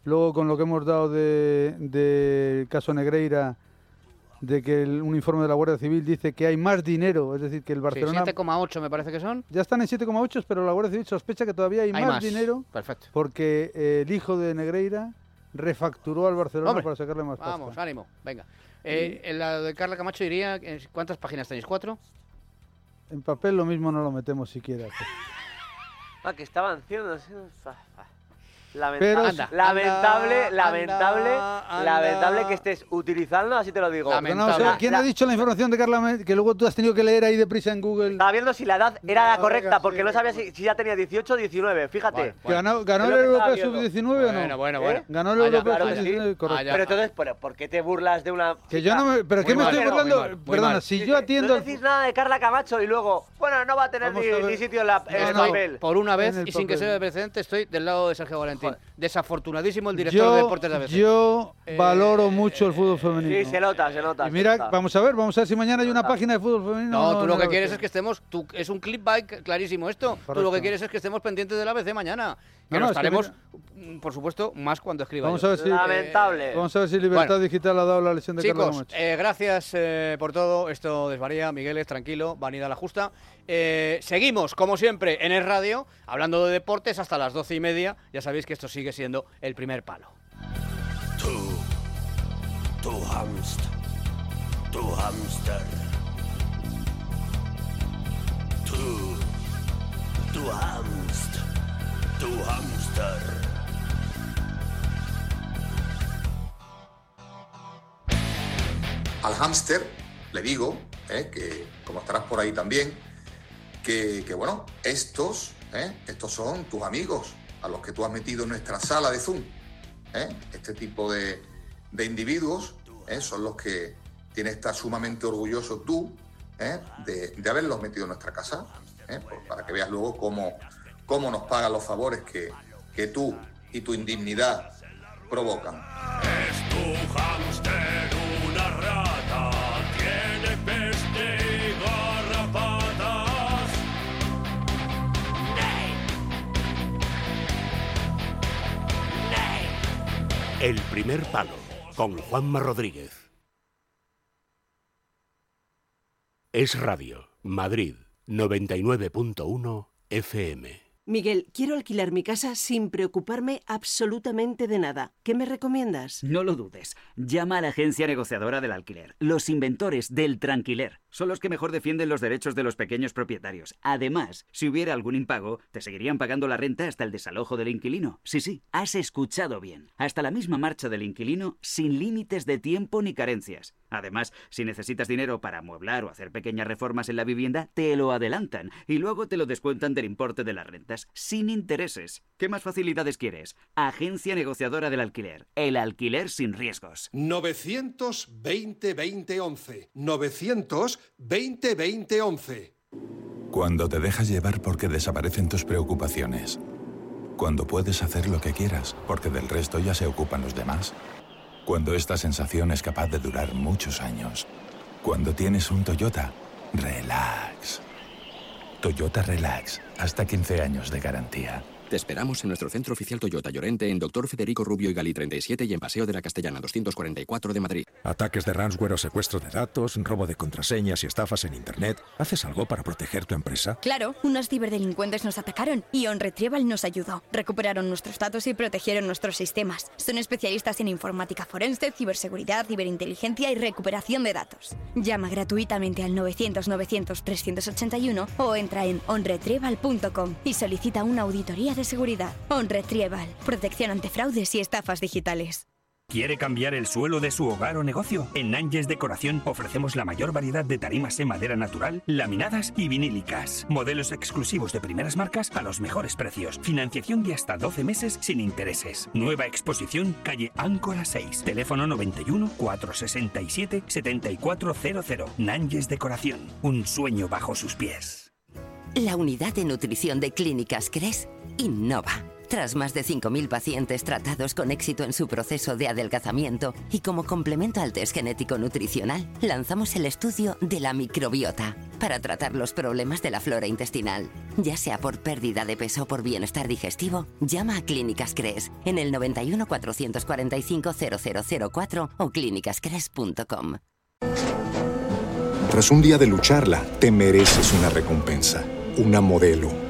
luego con lo que hemos dado de, de caso Negreira, de que el- un informe de la Guardia Civil dice que hay más dinero, es decir, que el Sí, Barcelona... 7,8 me parece que son. Ya están en 7,8, pero la Guardia Civil sospecha que todavía hay, Hay más, más. dinero Perfecto. porque eh, el hijo de Negreira refacturó al Barcelona Hombre, para sacarle más pasta. Vamos, ánimo, venga. Eh, en la de Carla Camacho diría, eh, ¿cuántas páginas tenéis? ¿Cuatro? En papel lo mismo no lo metemos siquiera. Ah, que estaban haciendo... sí, ah, ah. Lamenta- Pero- Anda, lamentable, anda, lamentable, anda. lamentable que estés utilizando, así te lo digo. No, o sea, ¿Quién ha dicho la información de Carla que luego tú has tenido que leer ahí deprisa en Google? Estaba viendo si la edad era la No, correcta, venga, porque sí, no sabía si, si ya tenía 18 o 19, fíjate. ¿Ganó, ganó Es el Europeo viendo. Sub-19 o no? Bueno, bueno, bueno. Ganó el Ah, Europeo Claro que sí. Sub-19, correcto. Pero entonces, ¿por, por qué te burlas de una Que yo no me... ¿Pero qué me mal, estoy burlando? muy Perdona, mal. si yo atiendo... No decís nada de Carla Camacho y luego, bueno, no va a tener ni, sitio en, la, el papel. por una vez, y sin que sea de precedente, estoy del lado de Sergio Valentín. Desafortunadísimo el director Yo, de deportes de ABC. yo Eh, valoro mucho el fútbol femenino. Sí, se nota, se nota. Y mira, nota. vamos a ver, vamos a ver si mañana hay una página de fútbol femenino. No, tú lo que quieres es que estemos. tú- es un clickbait clarísimo esto. Tú lo Correcto. que quieres es que estemos pendientes del ABC mañana. Que No, lo no, es que estaremos, mm, por supuesto, más cuando escriba. Vamos yo. a ver si... Lamentable. Vamos a ver si Libertad Bueno. Digital ha dado la lesión de Chicos, Camacho. eh, gracias eh, por todo. Esto desvaría. Migueles, tranquilo, vanidad la justa. Eh, seguimos, como siempre, en el radio, hablando de deportes hasta las doce y media. Ya sabéis que esto sigue siendo el primer palo. Tú, tú hamster, tú hamster. Tú, tú hamster, tú hamster. Al hámster le digo, eh, que como estarás por ahí también, que, bueno, estos, eh, estos son tus amigos, a los que tú has metido en nuestra sala de Zoom. eh. Este tipo de, de individuos eh, son los que tienes que estar sumamente orgulloso tú de, haberlos metido en nuestra casa, pues para que veas luego cómo, cómo nos pagan los favores que, que tú y tu indignidad provocan. El primer palo con Juanma Rodríguez. Es Radio, Madrid, 99.1 FM. Miguel, quiero alquilar mi casa sin preocuparme absolutamente de nada. ¿Qué me recomiendas? No lo dudes. Llama a la agencia negociadora del alquiler. Los inventores del tranquiler son los que mejor defienden los derechos de los pequeños propietarios. Además, si hubiera algún impago, te seguirían pagando la renta hasta el desalojo del inquilino. Sí, sí, has escuchado bien. Hasta la misma marcha del inquilino sin límites de tiempo ni carencias. Además, si necesitas dinero para amueblar o hacer pequeñas reformas en la vivienda, te lo adelantan y luego te lo descuentan del importe de las rentas, sin intereses. ¿Qué más facilidades quieres? Agencia negociadora del alquiler. El alquiler sin riesgos. 920 2011. 920 2011. Cuando te dejas llevar porque desaparecen tus preocupaciones. Cuando puedes hacer lo que quieras porque del resto ya se ocupan los demás. Cuando esta sensación es capaz de durar muchos años. Cuando tienes un Toyota, relax. Toyota Relax, hasta 15 años de garantía. Te esperamos en nuestro centro oficial Toyota Llorente en Doctor Federico Rubio y Gali 37 y en Paseo de la Castellana 244 de Madrid. Ataques de ransomware o secuestro de datos, robo de contraseñas y estafas en Internet. ¿Haces algo para proteger tu empresa? Claro, unos ciberdelincuentes nos atacaron y On Retrieval nos ayudó. Recuperaron nuestros datos y protegieron nuestros sistemas. Son especialistas en informática forense, ciberseguridad, ciberinteligencia y recuperación de datos. Llama gratuitamente al 900-900-381 o entra en onretrieval.com y solicita una auditoría de seguridad. On Retrieval, protección ante fraudes y estafas digitales. ¿Quiere cambiar el suelo de su hogar o negocio? En Nanjes Decoración ofrecemos la mayor variedad de tarimas en madera natural, laminadas y vinílicas. Modelos exclusivos de primeras marcas a los mejores precios. Financiación de hasta 12 meses sin intereses. Nueva exposición, calle Áncora 6. Teléfono 91 467 7400. Nanjes Decoración. Un sueño bajo sus pies. La unidad de nutrición de Clínicas Cres innova. Tras más de 5.000 pacientes tratados con éxito en su proceso de adelgazamiento y como complemento al test genético nutricional, lanzamos el estudio de la microbiota para tratar los problemas de la flora intestinal. Ya sea por pérdida de peso o por bienestar digestivo, llama a Clínicas Cres en el 91 445 0004 o clínicascres.com. Tras un día de lucharla, te mereces una recompensa, una modelo,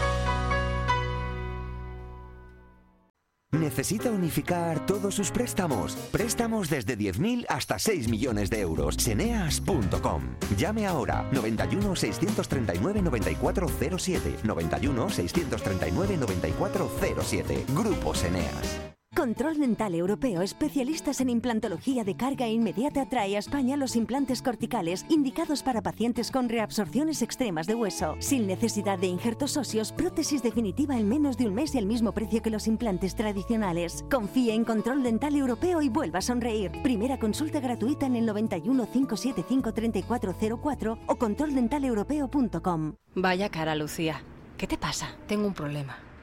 ¿Necesita unificar todos sus préstamos? Préstamos desde 10.000 hasta 6 millones de euros. Ceneas.com. Llame ahora 91 639 9407. 91 639 9407. Grupo Ceneas. Control Dental Europeo, especialistas en implantología de carga inmediata, trae a España los implantes corticales indicados para pacientes con reabsorciones extremas de hueso, sin necesidad de injertos óseos, prótesis definitiva en menos de un mes y al mismo precio que los implantes tradicionales. Confíe en Control Dental Europeo y vuelva a sonreír. Primera consulta gratuita en el 91 575 3404 o controldentalepropeo.com. Vaya cara, Lucía. ¿Qué te pasa? Tengo un problema.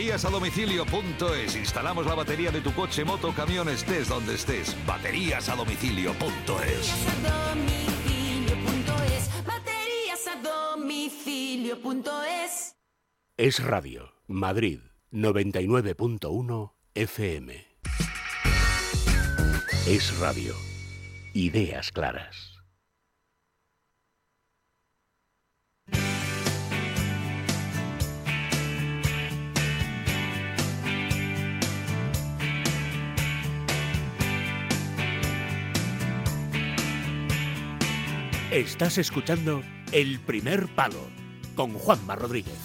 domicilio.es. Baterías a domicilio.es. Instalamos la batería de tu coche, moto, camión, estés donde estés. Baterías a domicilio.es. A domicilio.es. Baterías a domicilio.es. Es Radio, Madrid, 99.1 FM. Es Radio. Ideas claras. Estás escuchando El Primer Palo con Juanma Rodríguez.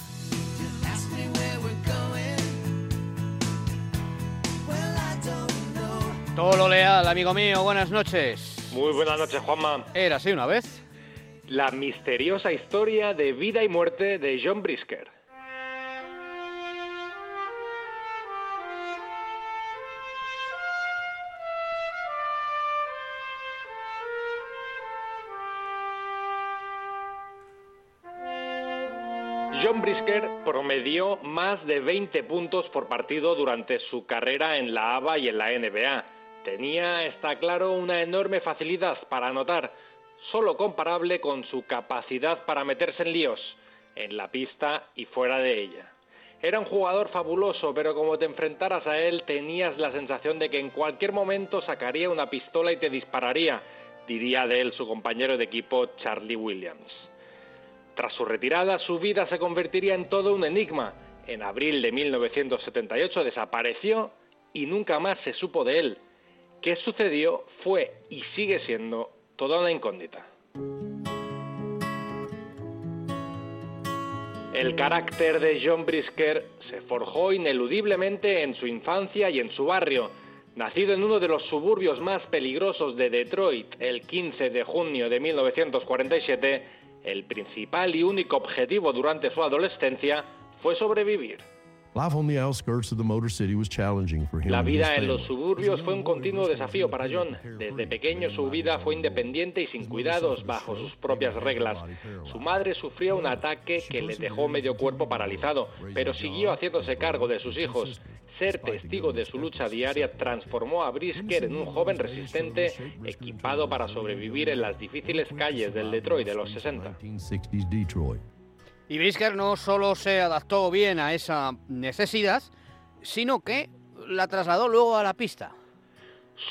Tolo Leal, amigo mío, buenas noches. Muy buenas noches, Juanma. Era así una vez. La misteriosa historia de vida y muerte de John Brisker. John Brisker promedió más de 20 puntos por partido durante su carrera en la ABA y en la NBA. Tenía, está claro, una enorme facilidad para anotar, solo comparable con su capacidad para meterse en líos, en la pista y fuera de ella. Era un jugador fabuloso, pero como te enfrentaras a él tenías la sensación de que en cualquier momento sacaría una pistola y te dispararía, diría de él su compañero de equipo Charlie Williams. Tras su retirada, su vida se convertiría en todo un enigma. En abril de 1978 desapareció y nunca más se supo de él. ¿Qué sucedió? Fue y sigue siendo toda una incógnita. El carácter de John Brisker se forjó ineludiblemente en su infancia y en su barrio. Nacido en uno de los suburbios más peligrosos de Detroit el 15 de junio de 1947, el principal y único objetivo durante su adolescencia fue sobrevivir. Life on the outskirts of the Motor City was challenging for him. La vida en los suburbios fue un continuo desafío para John. Desde pequeño su vida fue independiente y sin cuidados, bajo sus propias reglas. Su madre sufrió un ataque que le dejó medio cuerpo paralizado, pero siguió haciéndose cargo de sus hijos. Ser testigo de su lucha diaria transformó a Brisker en un joven resistente, equipado para sobrevivir en las difíciles calles del Detroit de los 60. 1960s Detroit. Y Brisker no solo se adaptó bien a esa necesidad, sino que la trasladó luego a la pista.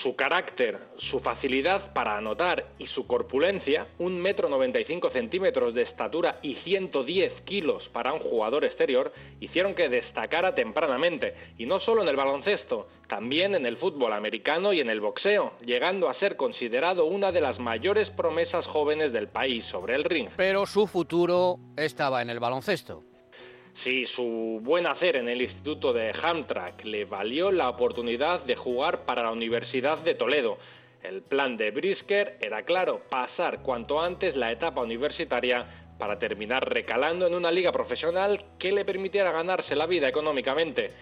Su carácter, su facilidad para anotar y su corpulencia, un metro 95 centímetros de estatura y 110 kilos para un jugador exterior, hicieron que destacara tempranamente, y no solo en el baloncesto, también en el fútbol americano y en el boxeo, llegando a ser considerado una de las mayores promesas jóvenes del país sobre el ring. Pero su futuro estaba en el baloncesto. Sí, su buen hacer en el Instituto de Hamtramck le valió la oportunidad de jugar para la Universidad de Toledo. El plan de Brisker era claro, pasar cuanto antes la etapa universitaria para terminar recalando en una liga profesional que le permitiera ganarse la vida económicamente.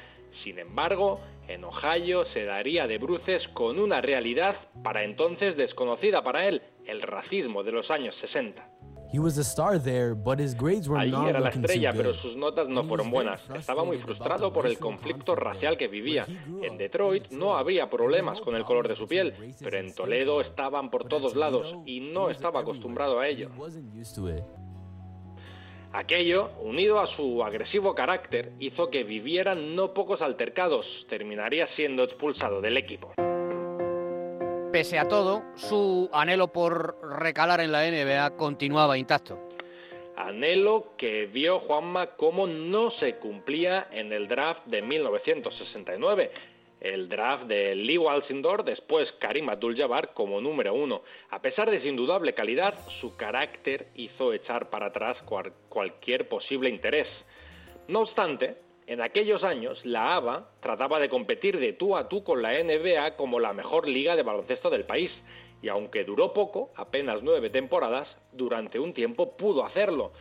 Sin embargo, en Ohio se daría de bruces con una realidad para entonces desconocida para él, el racismo de los años 60. He was a star there, but his grades were Allí not era la estrella, pero sus notas no fueron buenas. Estaba muy frustrado por el conflicto racial que vivía. En Detroit no había problemas con el color de su piel, pero en Toledo estaban por todos lados y no estaba acostumbrado a ello. Aquello, unido a su agresivo carácter, hizo que vivieran no pocos altercados. Terminaría siendo expulsado del equipo. Pese a todo, su anhelo por recalar en la NBA continuaba intacto. Anhelo que vio Juanma cómo no se cumplía en el draft de 1969. El draft de Lee Walsindor, después Karim Abdul-Jabbar como número uno. A pesar de su indudable calidad, su carácter hizo echar para atrás cual- cualquier posible interés. No obstante, en aquellos años la ABA trataba de competir de tú a tú con la NBA como la mejor liga de baloncesto del país, y aunque duró poco, apenas nueve temporadas, durante un tiempo pudo hacerlo.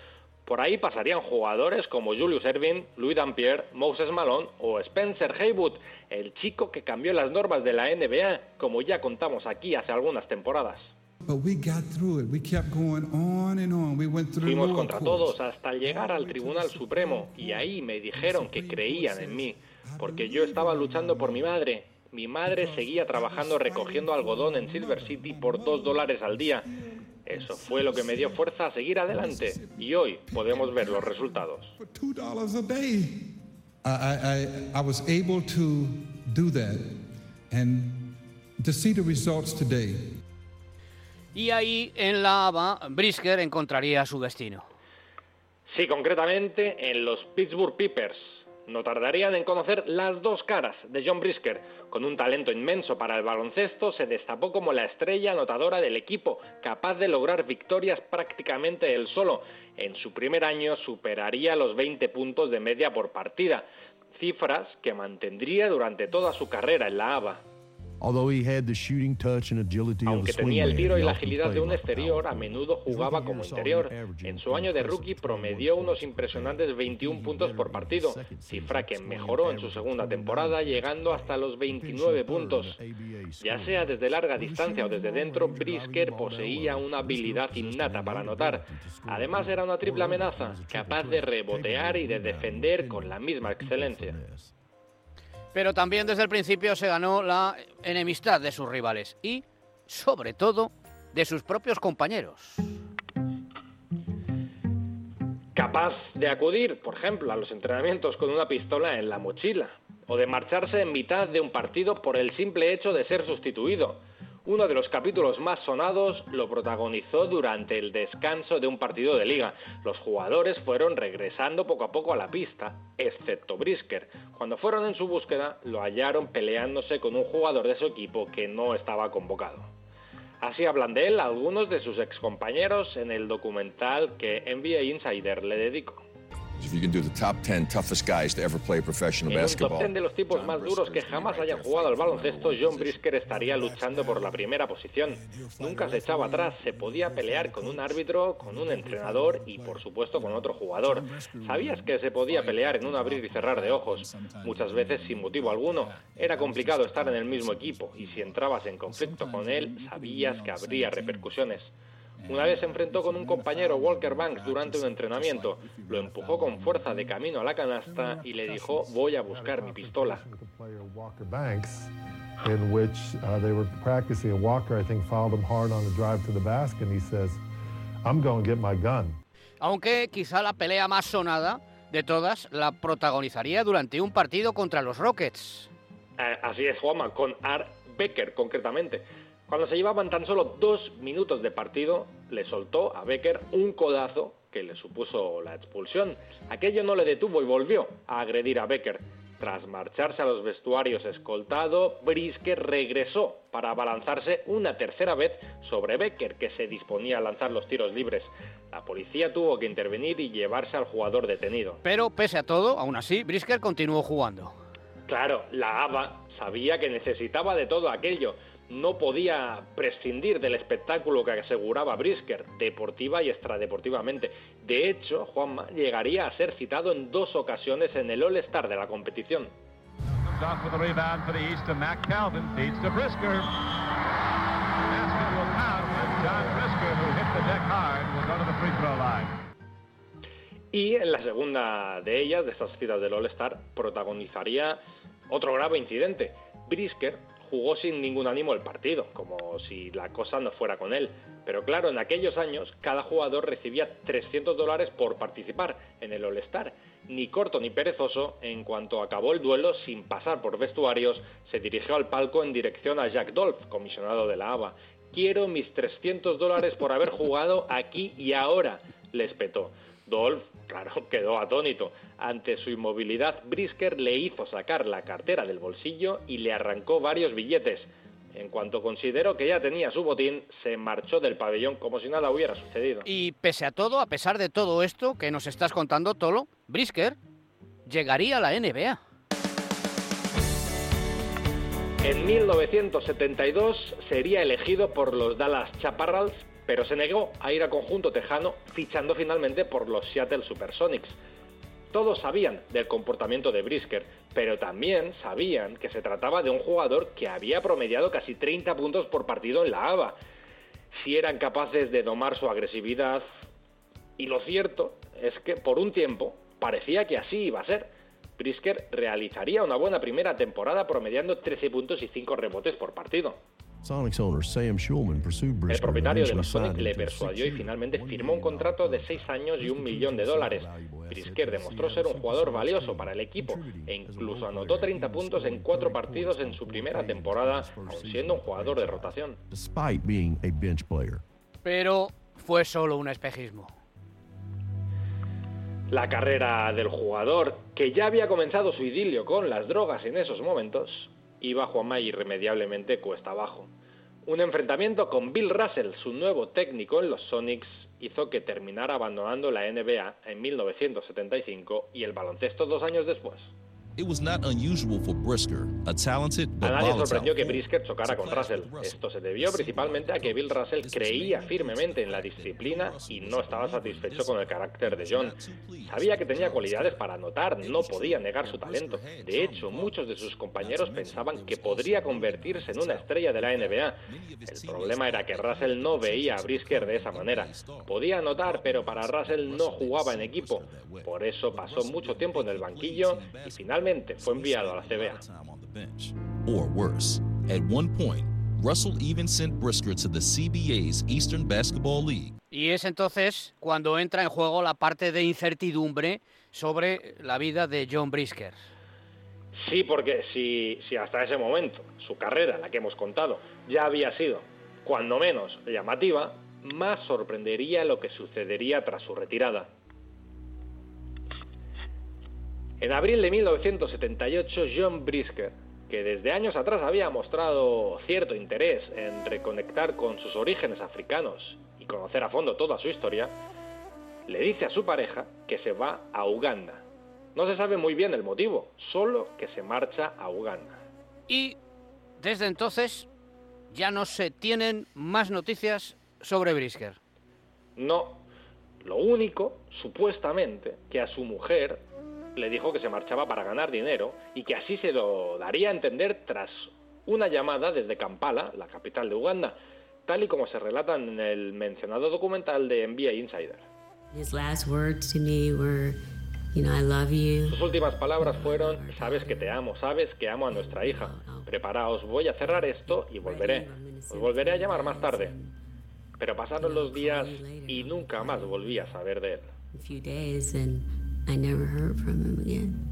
Por ahí pasarían jugadores como Julius Erving, Louis Dampier, Moses Malone o Spencer Haywood, el chico que cambió las normas de la NBA, como ya contamos aquí hace algunas temporadas. But we got through it. We kept going on and on. We went through the Fuimos contra todos hasta llegar al Tribunal Supremo y ahí me dijeron que creían en mí, porque yo estaba luchando por mi madre. Mi madre seguía trabajando recogiendo algodón en Silver City por dos dólares al día. Eso fue lo que me dio fuerza a seguir adelante y hoy podemos ver los resultados. I, Y ahí, en la ABA, Brisker encontraría su destino. Sí, concretamente en los Pittsburgh Pipers. No tardarían en conocer las dos caras de John Brisker. Con un talento inmenso para el baloncesto, se destapó como la estrella anotadora del equipo, capaz de lograr victorias prácticamente él solo. En su primer año superaría los 20 puntos de media por partida, cifras que mantendría durante toda su carrera en la ABA. Aunque tenía el tiro y la agilidad de un exterior, a menudo jugaba como interior. En su año de rookie promedió unos impresionantes 21 puntos por partido, cifra que mejoró en su segunda temporada llegando hasta los 29 puntos. Ya sea desde larga distancia o desde dentro, Brisker poseía una habilidad innata para anotar. Además era una triple amenaza, capaz de rebotear y de defender con la misma excelencia. Pero también desde el principio se ganó la enemistad de sus rivales y, sobre todo, de sus propios compañeros. capaz de acudir, por ejemplo, a los entrenamientos con una pistola en la mochila, o de marcharse en mitad de un partido por el simple hecho de ser sustituido. Uno de los capítulos más sonados lo protagonizó durante el descanso de un partido de liga. Los jugadores fueron regresando poco a poco a la pista, excepto Brisker. Cuando fueron en su búsqueda, lo hallaron peleándose con un jugador de su equipo que no estaba convocado. Así hablan de él algunos de sus excompañeros en el documental que NBA Insider le dedicó. If you can do the top 10 toughest guys to ever play professional En un top basketball, 10 de los tipos más duros que jamás hayan jugado al baloncesto, John Brisker estaría luchando por la primera posición. Nunca se echaba atrás, se podía pelear con un árbitro, con un entrenador y por supuesto con otro jugador. Sabías que se podía pelear en un abrir y cerrar de ojos, muchas veces sin motivo alguno. Era complicado estar en el mismo equipo y si entrabas en conflicto con él, sabías que habría repercusiones. Una vez se enfrentó con un compañero Walker Banks durante un entrenamiento, lo empujó con fuerza de camino a la canasta y le dijo voy a buscar mi pistola. in which uh, they were practicing. And Walker, I think, fouled him hard on the drive to the basket. And he says, I'm going to get my gun. Aunque quizá la pelea más sonada de todas la protagonizaría durante un partido contra los Rockets. Así es, Juanma, con Art Becker concretamente. Cuando se llevaban tan solo dos minutos de partido, le soltó a Becker un codazo que le supuso la expulsión. Aquello no le detuvo y volvió a agredir a Becker. Tras marcharse a los vestuarios escoltado, Brisker regresó para abalanzarse una tercera vez sobre Becker, que se disponía a lanzar los tiros libres. La policía tuvo que intervenir y llevarse al jugador detenido. Pero pese a todo, aún así, Brisker continuó jugando. Claro, la ABA sabía que necesitaba de todo aquello. No podía prescindir del espectáculo que aseguraba Brisker, deportiva y extradeportivamente. De hecho, Juanma llegaría a ser citado en dos ocasiones en el All-Star de la competición. Y en la segunda de ellas, de estas citas del All-Star, protagonizaría otro grave incidente. Brisker jugó sin ningún ánimo el partido, como si la cosa no fuera con él. Pero claro, en aquellos años cada jugador recibía 300 dólares por participar en el All-Star. Ni corto ni perezoso, en cuanto acabó el duelo sin pasar por vestuarios, se dirigió al palco en dirección a Jack Dolph, comisionado de la ABA. Quiero mis 300 dólares por haber jugado aquí y ahora, le espetó. Dolph, claro, quedó atónito. Ante su inmovilidad, Brisker le hizo sacar la cartera del bolsillo y le arrancó varios billetes. En cuanto consideró que ya tenía su botín, se marchó del pabellón como si nada hubiera sucedido. Y pese a todo, a pesar de todo esto que nos estás contando, Tolo, Brisker llegaría a la NBA. En 1972 sería elegido por los Dallas Chaparrals, pero se negó a ir al conjunto tejano, fichando finalmente por los Seattle Supersonics. Todos sabían del comportamiento de Brisker, pero también sabían que se trataba de un jugador que había promediado casi 30 puntos por partido en la ABA. Si eran capaces de domar su agresividad, y lo cierto es que por un tiempo parecía que así iba a ser. Brisker realizaría una buena primera temporada promediando 13 puntos y 5 rebotes por partido. Sonics owner Sam Schulman pursued El Brisker and propietario de los Sonics signed le persuadió y six-year, finalmente firmó un contrato de 6 años y un millón de dólares. Brisker demostró ser un jugador valioso para el equipo e incluso anotó 30 puntos en 4 partidos en su primera temporada, aun siendo un jugador de rotación. despite being a bench player. Pero fue solo un espejismo. La carrera del jugador, que ya había comenzado su idilio con las drogas en esos momentos, iba Juanma irremediablemente cuesta abajo. Un enfrentamiento con Bill Russell, su nuevo técnico en los Sonics, hizo que terminara abandonando la NBA en 1975 y el baloncesto dos años después. It was not unusual for Brisker, a talented A but nadie sorprendió que Brisket chocara con Russell. Esto se debió principalmente a que Bill Russell creía firmemente en la disciplina y no estaba satisfecho con el carácter de John. Sabía que tenía cualidades para anotar, no podía negar su talento. De hecho, muchos de sus compañeros pensaban que podría convertirse en una estrella de la NBA. El problema era que Russell no veía a Brisker de esa manera. Podía anotar, pero para Russell no jugaba en equipo. Por eso pasó mucho tiempo en el banquillo y finalmente fue enviado a la CBA. or worse. At one point, Russell even sent Brisker to the CBA's Eastern Basketball League. Y es entonces cuando entra en juego la parte de incertidumbre sobre la vida de John Brisker. Sí, porque si, si hasta ese momento su carrera, la que hemos contado, ya había sido, cuando menos, llamativa, más sorprendería lo que sucedería tras su retirada. En abril de 1978, John Brisker, que desde años atrás había mostrado cierto interés en reconectar con sus orígenes africanos y conocer a fondo toda su historia, le dice a su pareja que se va a Uganda. No se sabe muy bien el motivo, solo que se marcha a Uganda. Y desde entonces ya no se tienen más noticias sobre Brisker. No, lo único, supuestamente, que a su mujer le dijo que se marchaba para ganar dinero y que así se lo daría a entender tras una llamada desde Kampala, la capital de Uganda, tal y como se relata en el mencionado documental de NBA Insider. Sus últimas palabras fueron, sabes que te amo, sabes que amo a nuestra hija. Preparaos, voy a cerrar esto y volveré. Os volveré a llamar más tarde. Pero pasaron los días y nunca más volví a saber de él. I never heard from him again.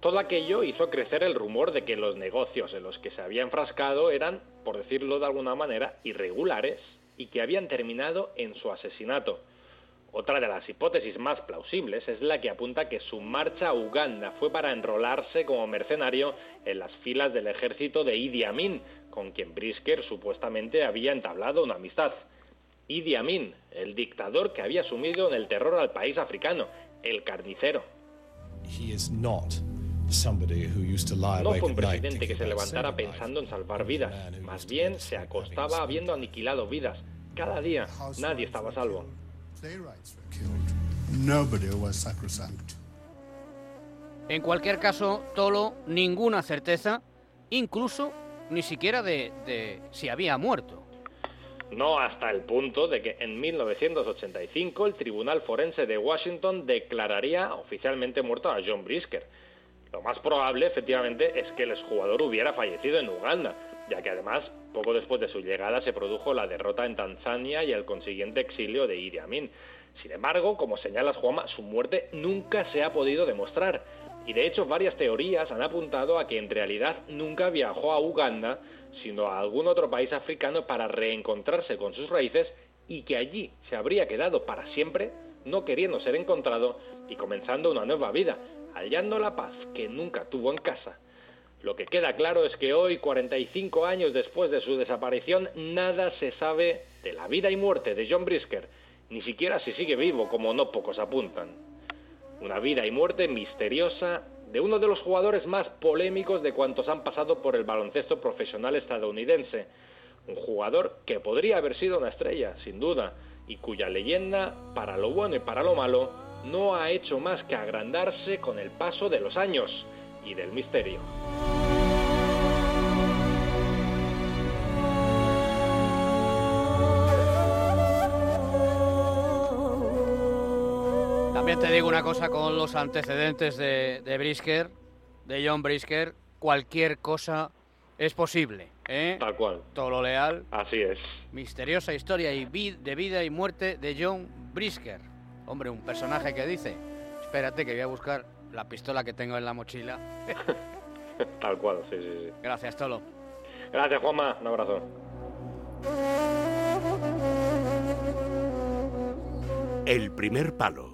Todo aquello hizo crecer el rumor de que los negocios en los que se había enfrascado eran, por decirlo de alguna manera, irregulares y que habían terminado en su asesinato. Otra de las hipótesis más plausibles es la que apunta que su marcha a Uganda fue para enrolarse como mercenario en las filas del ejército de Idi Amin, con quien Brisker supuestamente había entablado una amistad. Idi Amin, el dictador que había sumido en el terror al país africano, el carnicero. He is not somebody who used to lie No fue un presidente que se levantara pensando en salvar vidas, más bien se acostaba habiendo aniquilado vidas. Cada día nadie estaba a salvo. En cualquier caso, Tolo, ninguna certeza, incluso ni siquiera de, de si había muerto. No hasta el punto de que en 1985 el Tribunal Forense de Washington declararía oficialmente muerto a John Brisker. Lo más probable, efectivamente, es que el exjugador hubiera fallecido en Uganda, ya que además, poco después de su llegada se produjo la derrota en Tanzania y el consiguiente exilio de Idi Amin. Sin embargo, como señalas Juanma, su muerte nunca se ha podido demostrar. Y de hecho varias teorías han apuntado a que en realidad nunca viajó a Uganda, sino a algún otro país africano para reencontrarse con sus raíces y que allí se habría quedado para siempre, no queriendo ser encontrado y comenzando una nueva vida, hallando la paz que nunca tuvo en casa. Lo que queda claro es que hoy, 45 años después de su desaparición, nada se sabe de la vida y muerte de John Brisker, ni siquiera si sigue vivo, como no pocos apuntan. Una vida y muerte misteriosa de uno de los jugadores más polémicos de cuantos han pasado por el baloncesto profesional estadounidense. Un jugador que podría haber sido una estrella, sin duda, y cuya leyenda, para lo bueno y para lo malo, no ha hecho más que agrandarse con el paso de los años y del misterio. Te digo una cosa con los antecedentes de, de Brisker, de John Brisker, cualquier cosa es posible. ¿eh? Tal cual. Tolo Leal. Así es. Misteriosa historia y vi- de vida y muerte de John Brisker. Hombre, un personaje que dice, espérate que voy a buscar la pistola que tengo en la mochila. Tal cual, sí, sí, sí. Gracias, Tolo. Gracias, Juanma. Un abrazo. El primer palo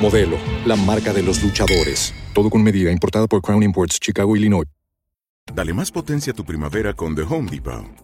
Modelo, la marca de los luchadores. Todo con medida, importada por Crown Imports, Chicago, Illinois. Dale más potencia a tu primavera con The Home Depot.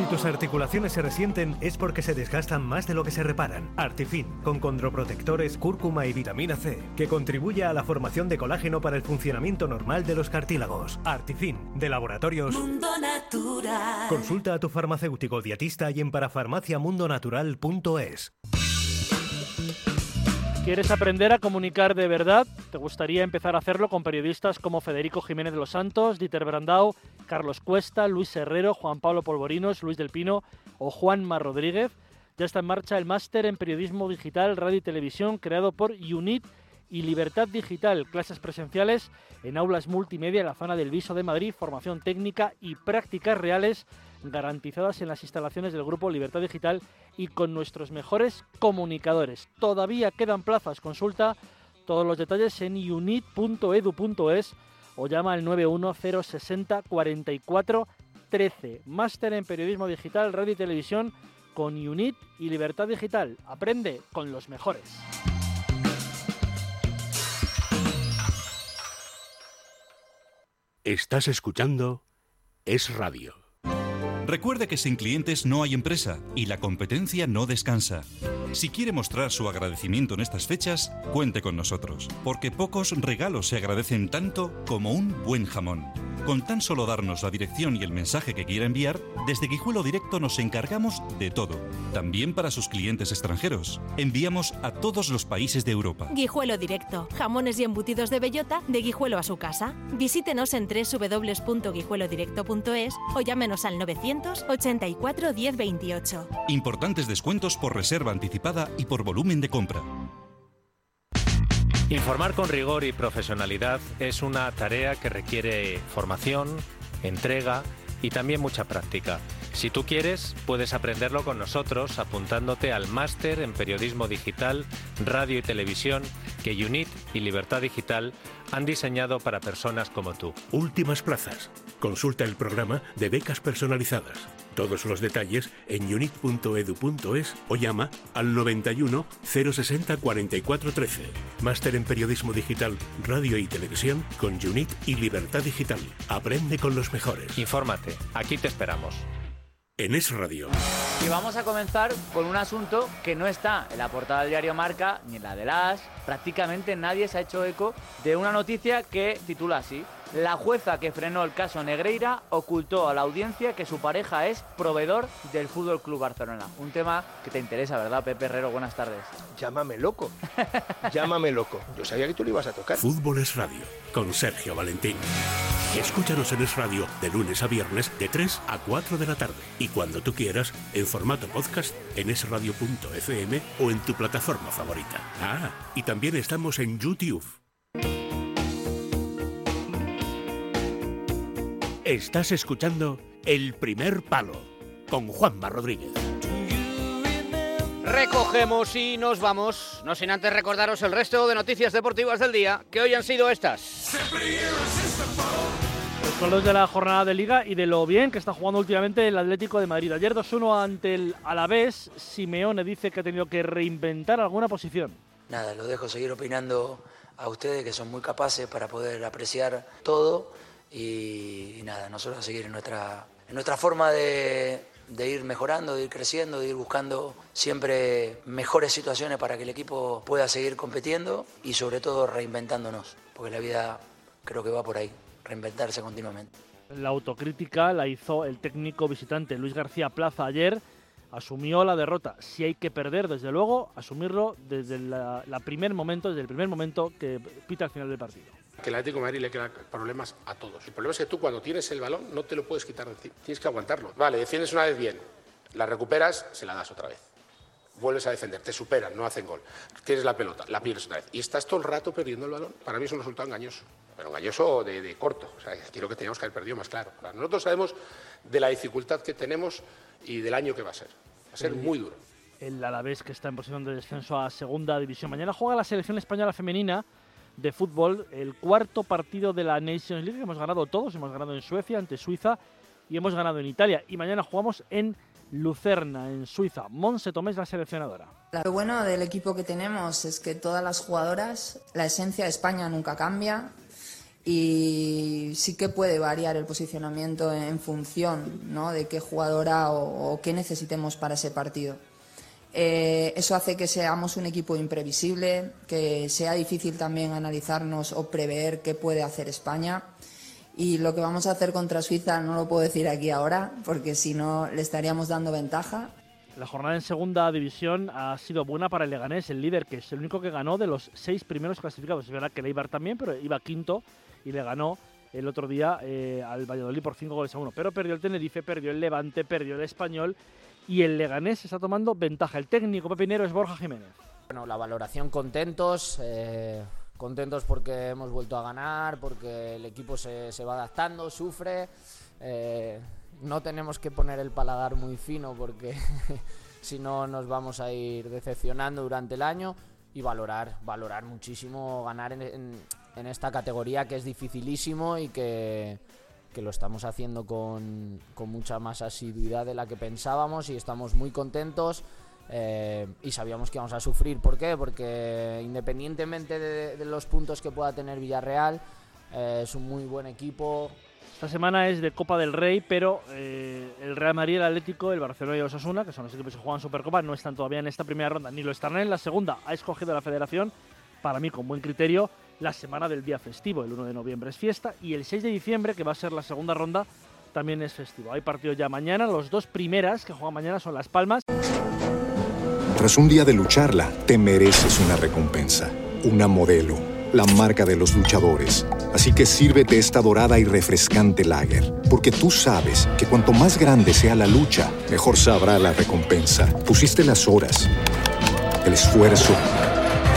Si tus articulaciones se resienten es porque se desgastan más de lo que se reparan. Artifin, con condroprotectores, cúrcuma y vitamina C, que contribuye a la formación de colágeno para el funcionamiento normal de los cartílagos. Artifin, de laboratorios. Mundo Natural. Consulta a tu farmacéutico dietista y en parafarmaciamundonatural.es. ¿Quieres aprender a comunicar de verdad? ¿Te gustaría empezar a hacerlo con periodistas como Federico Jiménez de los Santos, Dieter Brandau, Carlos Cuesta, Luis Herrero, Juan Pablo Polvorinos, Luis del Pino o Juanma Rodríguez? Ya está en marcha el máster en periodismo digital, radio y televisión creado por UNIT y Libertad Digital, clases presenciales en aulas multimedia en la zona del Viso de Madrid, formación técnica y prácticas reales garantizadas en las instalaciones del grupo Libertad Digital y con nuestros mejores comunicadores. Todavía quedan plazas, consulta todos los detalles en unit.edu.es o llama al 91060 44 13. Máster en periodismo digital, radio y televisión con UNIT y Libertad Digital. Aprende con los mejores. Estás escuchando Es Radio. Recuerde que sin clientes no hay empresa y la competencia no descansa. Si quiere mostrar su agradecimiento en estas fechas, cuente con nosotros, porque pocos regalos se agradecen tanto como un buen jamón. Con tan solo darnos la dirección y el mensaje que quiera enviar, desde Guijuelo Directo nos encargamos de todo, también para sus clientes extranjeros. Enviamos a todos los países de Europa. Guijuelo Directo. Jamones y embutidos de bellota de Guijuelo a su casa. Visítenos en www.guijuelodirecto.es o llámenos al 984 1028. Importantes descuentos por reserva anticipada y por volumen de compra. Informar con rigor y profesionalidad es una tarea que requiere formación, entrega y también mucha práctica. Si tú quieres, puedes aprenderlo con nosotros apuntándote al máster en periodismo digital, radio y televisión que UNIT y Libertad Digital han diseñado para personas como tú. Últimas plazas. Consulta el programa de becas personalizadas. Todos los detalles en unit.edu.es o llama al 91 060 44 13. Máster en periodismo digital, radio y televisión con UNIT y Libertad Digital. Aprende con los mejores. Infórmate, aquí te esperamos. En Es Radio. Y vamos a comenzar con un asunto que no está en la portada del diario Marca ni en la de las. Prácticamente nadie se ha hecho eco de una noticia que titula así. La jueza que frenó el caso Negreira ocultó a la audiencia que su pareja es proveedor del Fútbol Club Barcelona. Un tema que te interesa, ¿verdad, Pepe Herrero? Buenas tardes. Llámame loco. Llámame loco. Yo sabía que tú lo ibas a tocar. Fútbol es Radio con Sergio Valentín. Escúchanos en Es Radio de lunes a viernes de 3 a 4 de la tarde y cuando tú quieras en formato podcast en esradio.fm o en tu plataforma favorita. Ah, y también estamos en YouTube. Estás escuchando El Primer Palo con Juanma Rodríguez. Recogemos y nos vamos, no sin antes recordaros el resto de noticias deportivas del día, que hoy han sido estas. Los goles de la jornada de Liga y de lo bien que está jugando últimamente el Atlético de Madrid. Ayer 2-1 ante el Alavés. Simeone dice que ha tenido que reinventar alguna posición. Nada, lo dejo seguir opinando a ustedes que son muy capaces para poder apreciar todo y, nada, nosotros a seguir en nuestra, en nuestra forma de, ir mejorando, de ir creciendo, de ir buscando siempre mejores situaciones para que el equipo pueda seguir compitiendo y sobre todo reinventándonos, porque la vida creo que va por ahí, reinventarse continuamente. La autocrítica la hizo el técnico visitante Luis García Plaza ayer. Asumió la derrota. Si hay que perder, desde luego, asumirlo desde la primer momento, desde el primer momento que pita al final del partido. Que el Atlético de Madrid le crea problemas a todos. El problema es que tú cuando tienes el balón no te lo puedes quitar de encima. Tienes que aguantarlo. Vale, defiendes una vez bien, la recuperas, se la das otra vez. Vuelves a defender, te superan, no hacen gol. Tienes la pelota, la pierdes otra vez. Y estás todo el rato perdiendo el balón. Para mí es un resultado engañoso. Pero engañoso de, de corto. O sea, quiero que teníamos que haber perdido más claro. Nosotros sabemos de la dificultad que tenemos y del año que va a ser. Va a ser muy duro. El Alavés que está en posición de descenso a segunda división. Mañana juega la selección española femenina de fútbol, el cuarto partido de la Nations League. Hemos ganado todos, hemos ganado en Suecia ante Suiza y hemos ganado en Italia. Y mañana jugamos en Lucerna, en Suiza. Monse Tomés, la seleccionadora. Lo bueno del equipo que tenemos es que todas las jugadoras, la esencia de España nunca cambia y sí que puede variar el posicionamiento en función ¿no? de qué jugadora o qué necesitemos para ese partido. Eh, eso hace que seamos un equipo imprevisible, que sea difícil también analizarnos o prever qué puede hacer España. Y lo que vamos a hacer contra Suiza no lo puedo decir aquí ahora, porque si no le estaríamos dando ventaja. La jornada en segunda división ha sido buena para el Leganés, el líder, que es el único que ganó de los seis primeros clasificados. Es verdad que el Eibar también, pero iba quinto y le ganó el otro día eh, al Valladolid por cinco goles a uno. Pero perdió el Tenerife, perdió el Levante, perdió el Español y el Leganés está tomando ventaja. El técnico pepinero es Borja Jiménez. Bueno, la valoración contentos, eh, contentos porque hemos vuelto a ganar, porque el equipo se, se va adaptando, sufre. Eh, no tenemos que poner el paladar muy fino porque si no nos vamos a ir decepcionando durante el año y valorar, valorar muchísimo ganar en, en, en esta categoría que es dificilísimo y que, que lo estamos haciendo con, con, mucha más asiduidad de la que pensábamos y estamos muy contentos eh, y sabíamos que íbamos a sufrir. ¿Por qué? Porque independientemente de, de los puntos que pueda tener Villarreal, eh, es un muy buen equipo. Esta semana es de Copa del Rey, pero eh, el Real Madrid, el Atlético, el Barcelona y Osasuna, que son los equipos que juegan Supercopa, no están todavía en esta primera ronda, ni lo estarán en la segunda. Ha escogido la federación, para mí con buen criterio, la semana del día festivo. El 1 de noviembre es fiesta y el 6 de diciembre, que va a ser la segunda ronda, también es festivo. Hay partido ya mañana. Los dos primeras que juegan mañana son Las Palmas. Tras un día de lucharla, te mereces una recompensa, una modelo, la marca de los luchadores. Así que sírvete esta dorada y refrescante lager, porque tú sabes que cuanto más grande sea la lucha, mejor sabrá la recompensa. Pusiste las horas, el esfuerzo,